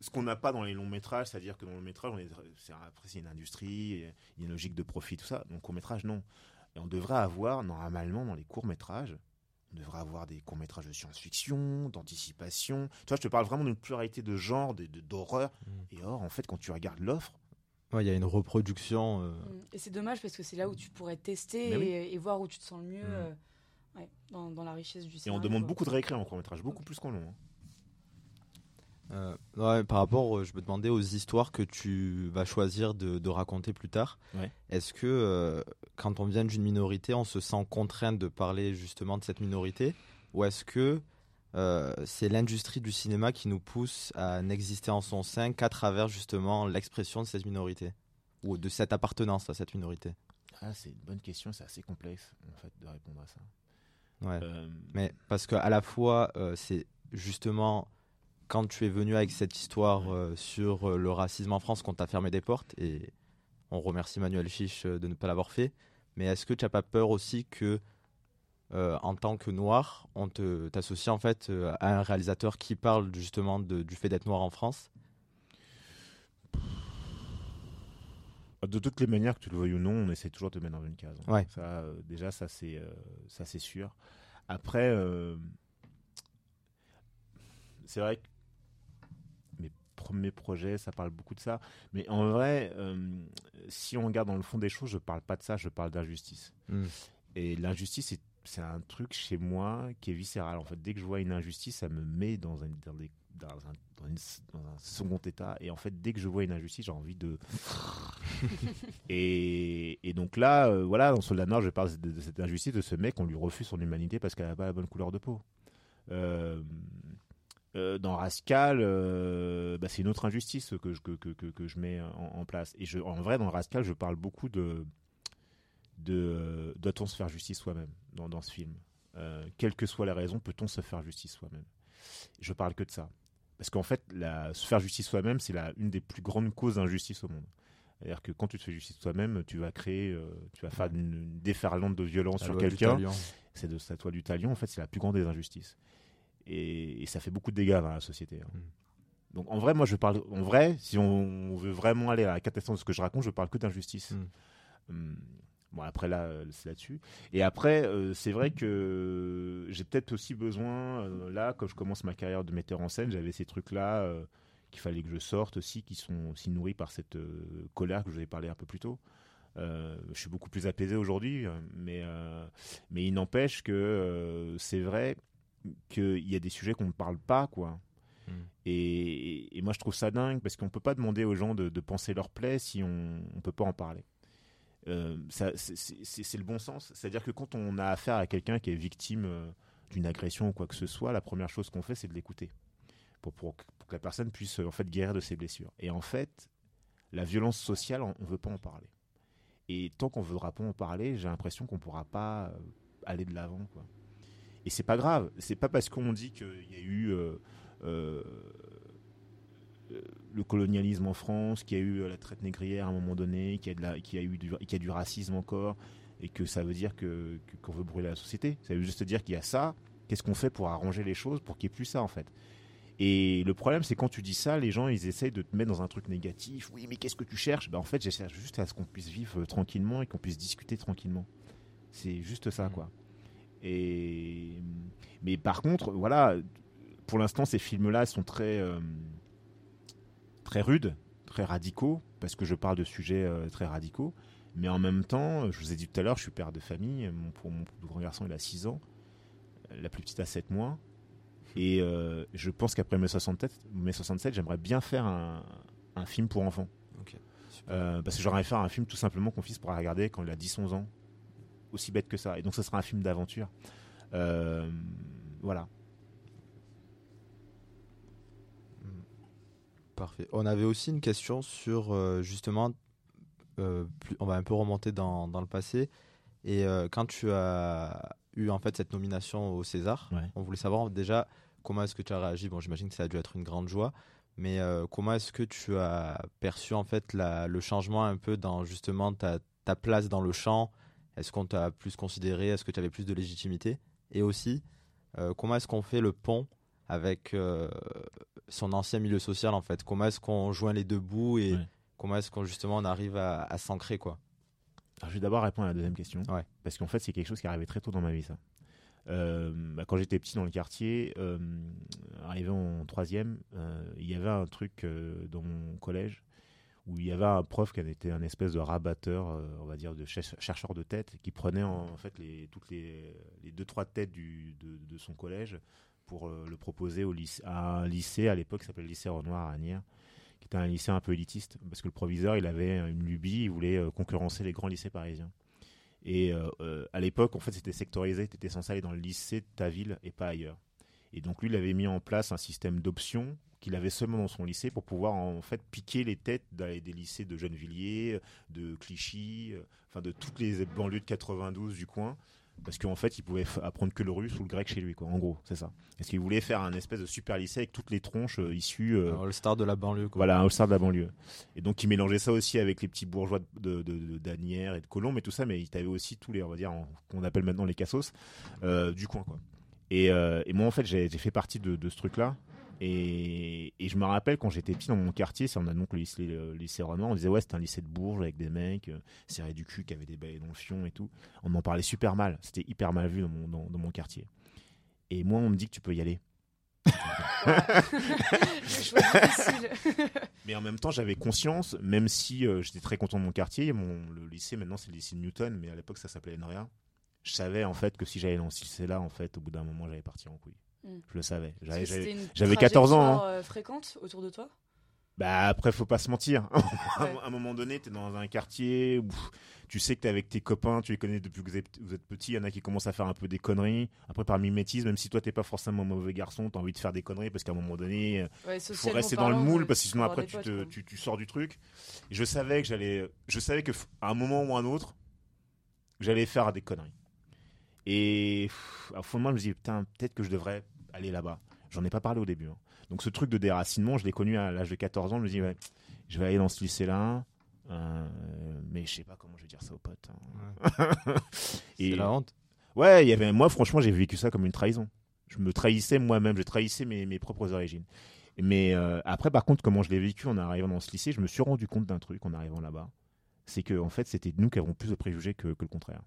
ce qu'on n'a pas dans les longs métrages, c'est-à-dire que dans le long métrage, c'est, après c'est une industrie, il y a une logique de profit, tout ça. Donc court métrage, non. Et on devrait avoir normalement dans les courts métrages, on devrait avoir des courts métrages de science-fiction, d'anticipation. Tu vois, je te parle vraiment d'une pluralité de genres, de, d'horreur. Mm. Et or, en fait, quand tu regardes l'offre, il y a une reproduction. Euh, mm. Et c'est dommage parce que c'est là où tu pourrais tester et, voir où tu te sens le mieux mm. euh, dans, la richesse du cinéma. Et on demande beaucoup de réécrits en court métrage, beaucoup plus qu'en long. Hein. Euh, ouais, par rapport, euh, je me demandais aux histoires que tu vas choisir de, raconter plus tard. Est-ce que euh, quand on vient d'une minorité, on se sent contraint de parler justement de cette minorité? Ou est-ce que c'est l'industrie du cinéma qui nous pousse à n'exister en son sein qu'à travers justement l'expression de cette minorité Ou de cette appartenance à cette minorité ah, C'est une bonne question, c'est assez complexe en fait de répondre à ça. Ouais. Mais parce qu'à la fois, c'est justement quand tu es venu avec cette histoire euh, sur euh, le racisme en France, qu'on t'a fermé des portes, et on remercie Manuel Chiche euh, de ne pas l'avoir fait, mais est-ce que tu n'as pas peur aussi que, en tant que noir, on t'associe en fait à un réalisateur qui parle justement du fait d'être noir en France? De toutes les manières, que tu le veuilles ou non, on essaie toujours de te mettre dans une case. Ouais. Ça, déjà, ça c'est, ça c'est sûr. Après, c'est vrai que mes projets, ça parle beaucoup de ça. Mais en vrai, euh, si on regarde dans le fond des choses, je parle pas de ça, je parle d'injustice. Hmm. Et l'injustice, c'est un truc chez moi qui est viscéral. En fait, dès que je vois une injustice, ça me met dans un, dans, un, second état. Et en fait, dès que je vois une injustice, j'ai envie de. [laughs] et, et, donc là, euh, voilà, dans Soldat Nord, je parle de, cette injustice de ce mec, on lui refuse son humanité parce qu'elle n'a pas la bonne couleur de peau. Euh, euh, dans Rascal, bah, c'est une autre injustice que je, que, que, que je mets en, place. Et je, en vrai, dans Rascal, je parle beaucoup de, de doit-on se faire justice soi-même dans, dans, ce film euh, Quelle que soit la raison, peut-on se faire justice soi-même? Je parle que de ça. Parce qu'en fait, la, se faire justice soi-même, c'est une des plus grandes causes d'injustice au monde. C'est-à-dire que quand tu te fais justice toi-même, tu vas créer, tu vas faire une, déferlante de violence sur quelqu'un. C'est de sa toi du talion, en fait, c'est la plus grande des injustices et, ça fait beaucoup de dégâts dans la société. Hein. Mm. Donc en vrai, moi je parle, en vrai, si on, veut vraiment aller à la catastrophe de ce que je raconte, je parle que d'injustice. Mm. Hum, bon après là, euh, c'est là-dessus. Et après, euh, c'est vrai que j'ai peut-être aussi besoin, euh, là, quand je commence ma carrière de metteur en scène, j'avais ces trucs-là qu'il fallait que je sorte aussi, qui sont aussi nourris par cette colère que je vous ai parlé un peu plus tôt. je suis beaucoup plus apaisé aujourd'hui, mais, mais il n'empêche que c'est vrai qu'il y a des sujets qu'on ne parle pas, quoi. Hmm. Et, moi, je trouve ça dingue parce qu'on peut pas demander aux gens de, penser leur plaie si on ne peut pas en parler. Euh, c'est le bon sens. C'est-à-dire que quand on a affaire à quelqu'un qui est victime euh, d'une agression ou quoi que ce soit, la première chose qu'on fait, c'est de l'écouter. Pour, que la personne puisse en fait guérir de ses blessures. Et en fait, la violence sociale, on ne veut pas en parler. Et tant qu'on ne voudra pas en parler, j'ai l'impression qu'on ne pourra pas euh, aller de l'avant. Et c'est pas grave. C'est pas parce qu'on dit qu'il y a eu euh, euh, le colonialisme en France, qu'il y a eu la traite négrière à un moment donné, qu'il y a, de a eu du, qu'il y a du racisme encore, et que ça veut dire que, qu'on veut brûler la société. Ça veut juste dire qu'il y a ça. Qu'est-ce qu'on fait pour arranger les choses pour qu'il n'y ait plus ça en fait? Et le problème, c'est quand tu dis ça, les gens, ils essayent de te mettre dans un truc négatif. Oui, mais qu'est-ce que tu cherches? Ben, En fait, j'essaie juste à ce qu'on puisse vivre tranquillement et qu'on puisse discuter tranquillement. C'est juste ça, mmh. quoi. Et mais par contre, voilà, pour l'instant, ces films-là sont très euh, très rudes, très radicaux, parce que je parle de sujets euh, très radicaux. Mais en même temps, je vous ai dit tout à l'heure, je suis père de famille. Mon, pour mon plus grand garçon, il a 6 ans. La plus petite a 7 mois. Et euh, je pense qu'après mes 67, mes 67 j'aimerais bien faire un, un, film pour enfants. parce que j'aurais faire un film tout simplement qu'on fils pourra regarder quand il a 10-11 ans aussi bête que ça. Et donc, ce sera un film d'aventure. Euh, voilà. Parfait. On avait aussi une question sur euh, justement, euh, plus- on va un peu remonter dans, dans le passé. Et euh, quand tu as eu en fait cette nomination au César, Ouais. on voulait savoir déjà comment est-ce que tu as réagi. Bon, j'imagine que ça a dû être une grande joie, mais comment est-ce que tu as perçu en fait la- le changement un peu dans justement ta, ta place dans le chant Est-ce qu'on t'a plus considéré? Est-ce que tu avais plus de légitimité? Et aussi, comment est-ce qu'on fait le pont avec euh, son ancien milieu social en fait Comment est-ce qu'on joint les deux bouts et Ouais. comment est-ce qu'on justement on arrive à, à s'ancrer quoi? Alors, je vais d'abord répondre à la deuxième question. Ouais. Parce qu'en fait, c'est quelque chose qui est arrivé très tôt dans ma vie, ça. Euh, bah, quand j'étais petit dans le quartier, euh, arrivé en troisième, euh, il y avait un truc dans mon collège où il y avait un prof qui était un espèce de rabatteur, on va dire, de cher- chercheur de tête, qui prenait en, en fait les, toutes les, les deux trois têtes du, de, de son collège pour euh, le proposer au lycée, à un lycée à l'époque qui s'appelait le lycée Renoir à Agnières, qui était un lycée un peu élitiste, parce que le proviseur il avait une lubie, il voulait euh, concurrencer les grands lycées parisiens. Et euh, à l'époque, en fait, c'était sectorisé. Tu étais censé aller dans le lycée de ta ville et pas ailleurs. Et donc, lui, il avait mis en place un système d'options qu'il avait seulement dans son lycée pour pouvoir en fait piquer les têtes des lycées de Gennevilliers, de Clichy, enfin de toutes les banlieues de 92 du coin. Parce qu'en fait, il pouvait apprendre que le russe ou le grec chez lui, quoi. En gros, c'est ça. Parce qu'il voulait faire un espèce de super lycée avec toutes les tronches euh, issues. euh, Alors, Le star de la banlieue quoi. voilà, un all-star de la banlieue. Et donc, il mélangeait ça aussi avec les petits bourgeois de, de, de- d'Asnières et de Colombes et tout ça, mais il avait aussi tous les, on va dire, en- qu'on appelle maintenant les cassos, euh, du coin, quoi. Et, et moi, en fait, j'ai, j'ai fait partie de, de ce truc-là. Et, et je me rappelle quand j'étais petit dans mon quartier, c'est on a donc le lycée, le lycée on disait ouais c'était un lycée de Bourges avec des mecs euh, serrés du cul qui avaient des bails dans le fion et tout. On en parlait super mal, c'était hyper mal vu dans mon, dans, dans mon quartier. Et moi on me dit que tu peux y aller. [laughs] [laughs] Mais en même temps, j'avais conscience, même si euh, j'étais très content de mon quartier, mon, le lycée maintenant c'est le lycée de Newton, mais à l'époque ça s'appelait Enria. Je savais en fait que si j'allais dans ce lycée-là, en fait, au bout d'un moment, j'allais partir en couille. Mm. Je le savais. J'avais- Parce que j'avais- c'était une j'avais 14 ans, hein. euh, fréquente autour de toi? Bah après, faut pas se mentir. [laughs] à un moment donné, t'es dans un quartier où tu sais que t'es avec tes copains, tu les connais depuis que vous êtes, vous êtes petit. Il y en a qui commencent à faire un peu des conneries. Après, par mimétisme, même si toi t'es pas forcément un mauvais garçon, t'as envie de faire des conneries parce qu'à un moment donné, Ouais, il faut socialement rester dans le moule parce que sinon faut après tu, te, tu, tu sors du truc. Et je savais que j'allais, je savais que f- à un moment ou à un autre, j'allais faire des conneries. Et pff, au fond de moi, je me dis putain, peut-être que je devrais aller là-bas. J'en ai pas parlé au début. hein. Donc ce truc de déracinement, je l'ai connu à l'âge de 14 ans. Je me dis ouais, je vais aller dans ce lycée-là. euh, mais je sais pas comment je vais dire ça aux potes. hein. [laughs] C'est Et- la honte. Ouais, il y avait moi franchement j'ai vécu ça comme une trahison. Je me trahissais moi-même, je trahissais mes, mes propres origines. Mais euh, après par contre comment je l'ai vécu en arrivant dans ce lycée, je me suis rendu compte d'un truc en arrivant là-bas, c'est que en fait c'était nous qui avons plus de préjugés que, que le contraire.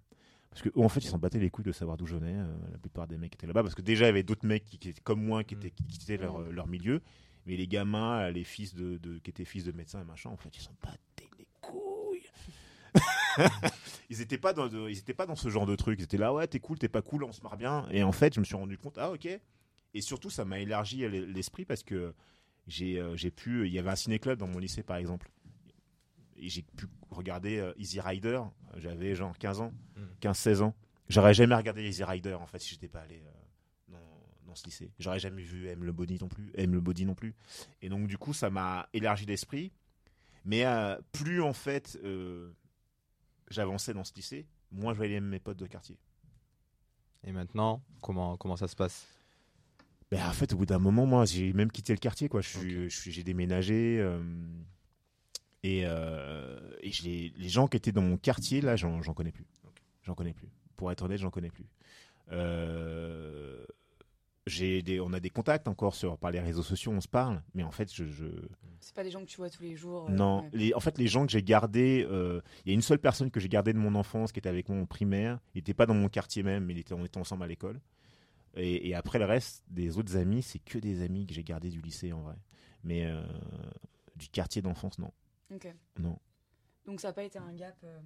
Parce que eux, en fait ils s'en battaient les couilles de savoir d'où je venais. euh, la plupart des mecs étaient là-bas parce que déjà il y avait d'autres mecs qui, qui étaient comme moi qui étaient qui quittaient leur, leur milieu. Mais les gamins, les fils de, de- qui étaient fils de médecins et machin, en fait ils s'en battaient les couilles. [laughs] ils étaient pas dans de- ils étaient pas dans ce genre de truc ils étaient là ouais t'es cool t'es pas cool on se marre bien et en fait je me suis rendu compte ah ok et surtout ça m'a élargi l'esprit parce que j'ai euh, j'ai pu il y avait un ciné club dans mon lycée par exemple et j'ai pu regarder euh, Easy Rider j'avais genre 15 ans Mm. 15 16 ans j'aurais jamais regardé Easy Rider en fait si j'étais pas allé euh, dans, dans ce lycée j'aurais jamais vu M le body non plus M le body non plus et donc du coup ça m'a élargi l'esprit mais euh, plus en fait euh, j'avançais dans ce lycée, moins je voyais mes potes de quartier. Et maintenant, comment, comment ça se passe? Ben, en fait, au bout d'un moment, moi, j'ai même quitté le quartier, quoi. Je suis, j'ai déménagé. euh, et euh, et les, les gens qui étaient dans mon quartier, là, j'en j'en connais plus. J'en connais plus. Pour être honnête, j'en connais plus. Euh, des, on a des contacts encore sur, par les réseaux sociaux, on se parle. Mais en fait, je, je, C'est pas des gens que tu vois tous les jours. euh, Non, ouais. les, en fait, les gens que j'ai gardés, euh, il y a une seule personne que j'ai gardée de mon enfance qui était avec moi en primaire. Il n'était pas dans mon quartier même, mais il était, on était ensemble à l'école. Et, et après, le reste des autres amis, c'est que des amis que j'ai gardés du lycée en vrai. Mais euh, du quartier d'enfance, non. Ok. non. Donc ça n'a pas été un gap. euh,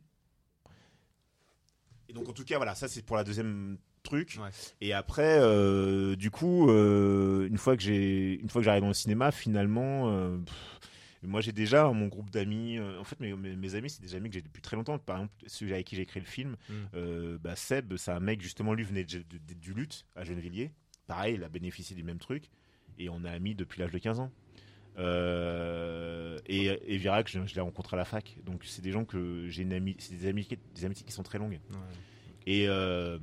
Et donc, en tout cas, voilà, ça c'est pour la deuxième truc. Ouais. Et après, euh, du coup, euh, une fois que j'ai, une fois que j'arrive dans le cinéma, finalement, euh, pff, moi j'ai déjà mon groupe d'amis. euh, en fait, mes, mes, mes amis, c'est des amis que j'ai depuis très longtemps. Par exemple, celui avec qui j'ai écrit le film, Mm. euh, bah, Seb, c'est un mec justement, lui venait de- de- de- du lutte à Gennevilliers. Pareil, il a bénéficié du même truc. Et on est amis depuis l'âge de 15 ans. Euh, et, et Virac, je, je l'ai rencontré à la fac. Donc c'est des gens que j'ai une amie, c'est des amitiés, des amitiés qui sont très longues. Et euh,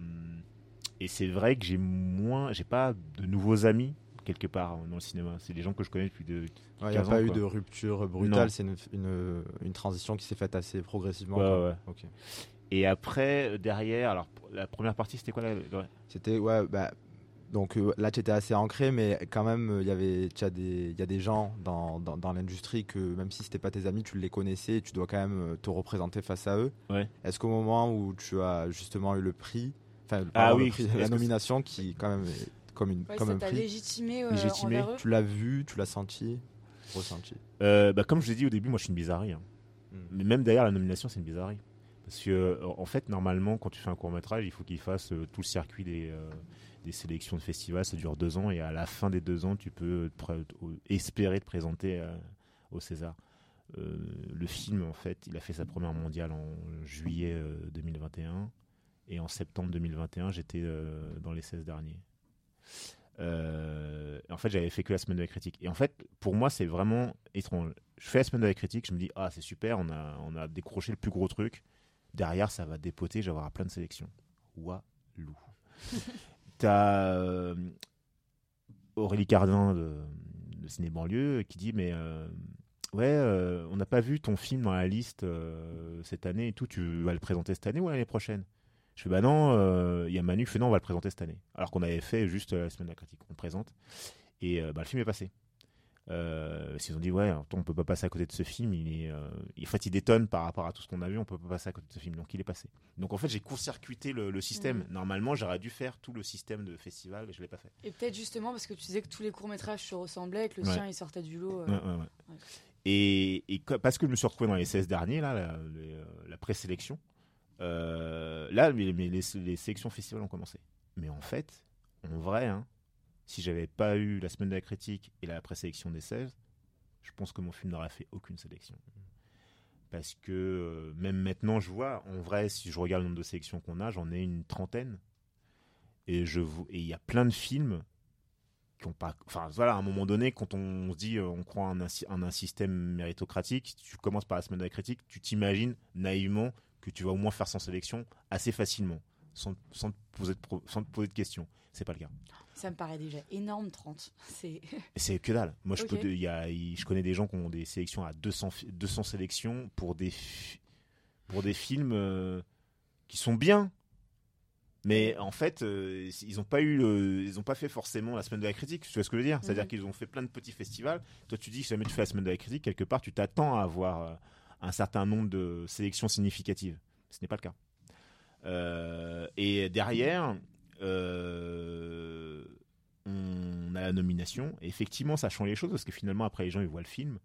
et c'est vrai que j'ai moins, j'ai pas de nouveaux amis quelque part dans le cinéma. C'est des gens que je connais depuis de. Il n'y a 15 pas ans, eu de rupture brutale, c'est une, une, une transition qui s'est faite assez progressivement. Ouais, ouais. Et après derrière, alors la première partie c'était quoi. C'était ouais bah donc euh, là tu étais assez ancré mais quand même euh, il y avait il y a des gens dans, dans, dans l'industrie que même si c'était pas tes amis tu les connaissais et tu dois quand même euh, te représenter face à eux. Ouais. Est-ce qu'au moment où tu as justement eu le prix enfin Ah oui, prix, la nomination qui quand même est comme une Ouais, comme ça un prix légitimé, euh, Légitimé. envers eux tu l'as vu, tu l'as senti, ressenti? Euh, bah, comme je l'ai dit au début, moi je suis une bizarrerie. hein. Mm. Mais même derrière la nomination, c'est une bizarrerie. Parce que, euh, en fait, normalement, quand tu fais un court métrage, il faut qu'il fasse euh, tout le circuit des, euh, des sélections de festivals. Ça dure deux ans et à la fin des deux ans, tu peux euh, espérer te présenter euh, au César. Euh, le film, en fait, il a fait sa première mondiale en juillet euh, 2021 et en septembre 2021, j'étais euh, dans les 16 derniers. Euh, en fait, j'avais fait que la semaine de la critique. Et en fait, pour moi, c'est vraiment étrange. Je fais la semaine de la critique, je me dis, ah, c'est super, on a, on a décroché le plus gros truc. Derrière, ça va dépoter, je vais avoir plein de sélections. Walou. T'as euh, Aurélie Cardin de, Ciné Banlieue qui dit, mais euh, ouais, euh, on n'a pas vu ton film dans la liste cette année et tout, tu vas le présenter cette année ou l'année prochaine? Je fais bah non, il y a Manu qui fait non, on va le présenter cette année. Alors qu'on avait fait juste la semaine de la critique, on le présente. Et bah, le film est passé. Euh, ils ont dit ouais, on peut pas passer à côté de ce film. Il est, euh, en fait, il détonne par rapport à tout ce qu'on a vu. On peut pas passer à côté de ce film, donc il est passé. Donc en fait, j'ai court-circuité le, le système. Mhm. Normalement, j'aurais dû faire tout le système de festival, mais je l'ai pas fait. Et peut-être justement parce que tu disais que tous les courts-métrages se ressemblaient, que le Ouais. sien il sortait du lot. euh, Ouais, ouais. Et, parce que je me suis retrouvé dans les 16 derniers, là, la, euh, la présélection, là, mais, mais les, les sélections festivals ont commencé. Mais en fait, en vrai, hein, si j'avais pas eu la semaine de la critique et la présélection des 16, je pense que mon film n'aurait fait aucune sélection. Parce que euh, même maintenant, je vois, en vrai, si je regarde le nombre de sélections qu'on a, j'en ai une trentaine. Et il y a plein de films qui ont pas. Enfin, voilà, à un moment donné, quand on se dit, euh, on croit en un, système méritocratique, tu commences par la semaine de la critique, tu t'imagines naïvement que tu vas au moins faire sans sélection assez facilement, sans, te, poser de sans te poser de questions. C'est pas le cas. Ça me paraît déjà énorme, 30. [laughs] C'est que dalle. Moi, je, Ok. peux, il y a, il- je connais des gens qui ont des sélections à 200, fi- 200 sélections pour des, fi- pour des films euh, qui sont bien. Mais en fait, euh, ils n'ont pas eu, le- ils ont pas fait forcément la semaine de la critique. Tu vois ce que je veux dire? C'est-à-dire Mhm. qu'ils ont fait plein de petits festivals. Toi, tu dis que si jamais tu fais la semaine de la critique, quelque part, tu t'attends à avoir euh, un certain nombre de sélections significatives. Ce n'est pas le cas. Euh, et derrière, euh, la nomination. Et effectivement, ça change les choses parce que finalement, après, les gens ils voient le film.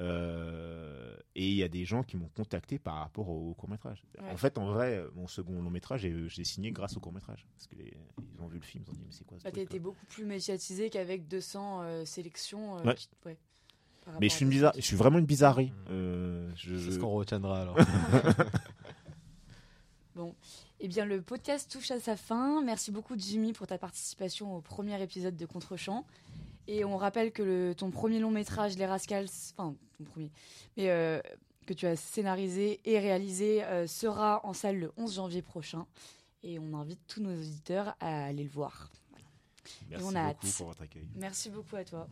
Euh, et il y a des gens qui m'ont contacté par rapport au, court métrage. Ouais. En fait, en vrai, mon second long métrage, j'ai j'ai signé grâce au court métrage. Parce qu'ils ont vu le film, ils ont dit, mais c'est quoi ce Bah, quoi beaucoup plus médiatisé qu'avec 200 euh, sélections. euh, Ouais. qui- ouais, Mais je suis, une bizarre, je suis vraiment une bizarrerie. Euh, je- C'est ce qu'on retiendra alors. [laughs] Eh bien, le podcast touche à sa fin. Merci beaucoup, Jimmy, pour ta participation au premier épisode de Contrechamp. Et on rappelle que le, ton premier long métrage, Les Rascals, enfin, ton premier, mais euh, que tu as scénarisé et réalisé, euh, sera en salle le 11 janvier prochain. Et on invite tous nos auditeurs à aller le voir. Merci on a beaucoup hâte. pour votre accueil. Merci beaucoup à toi.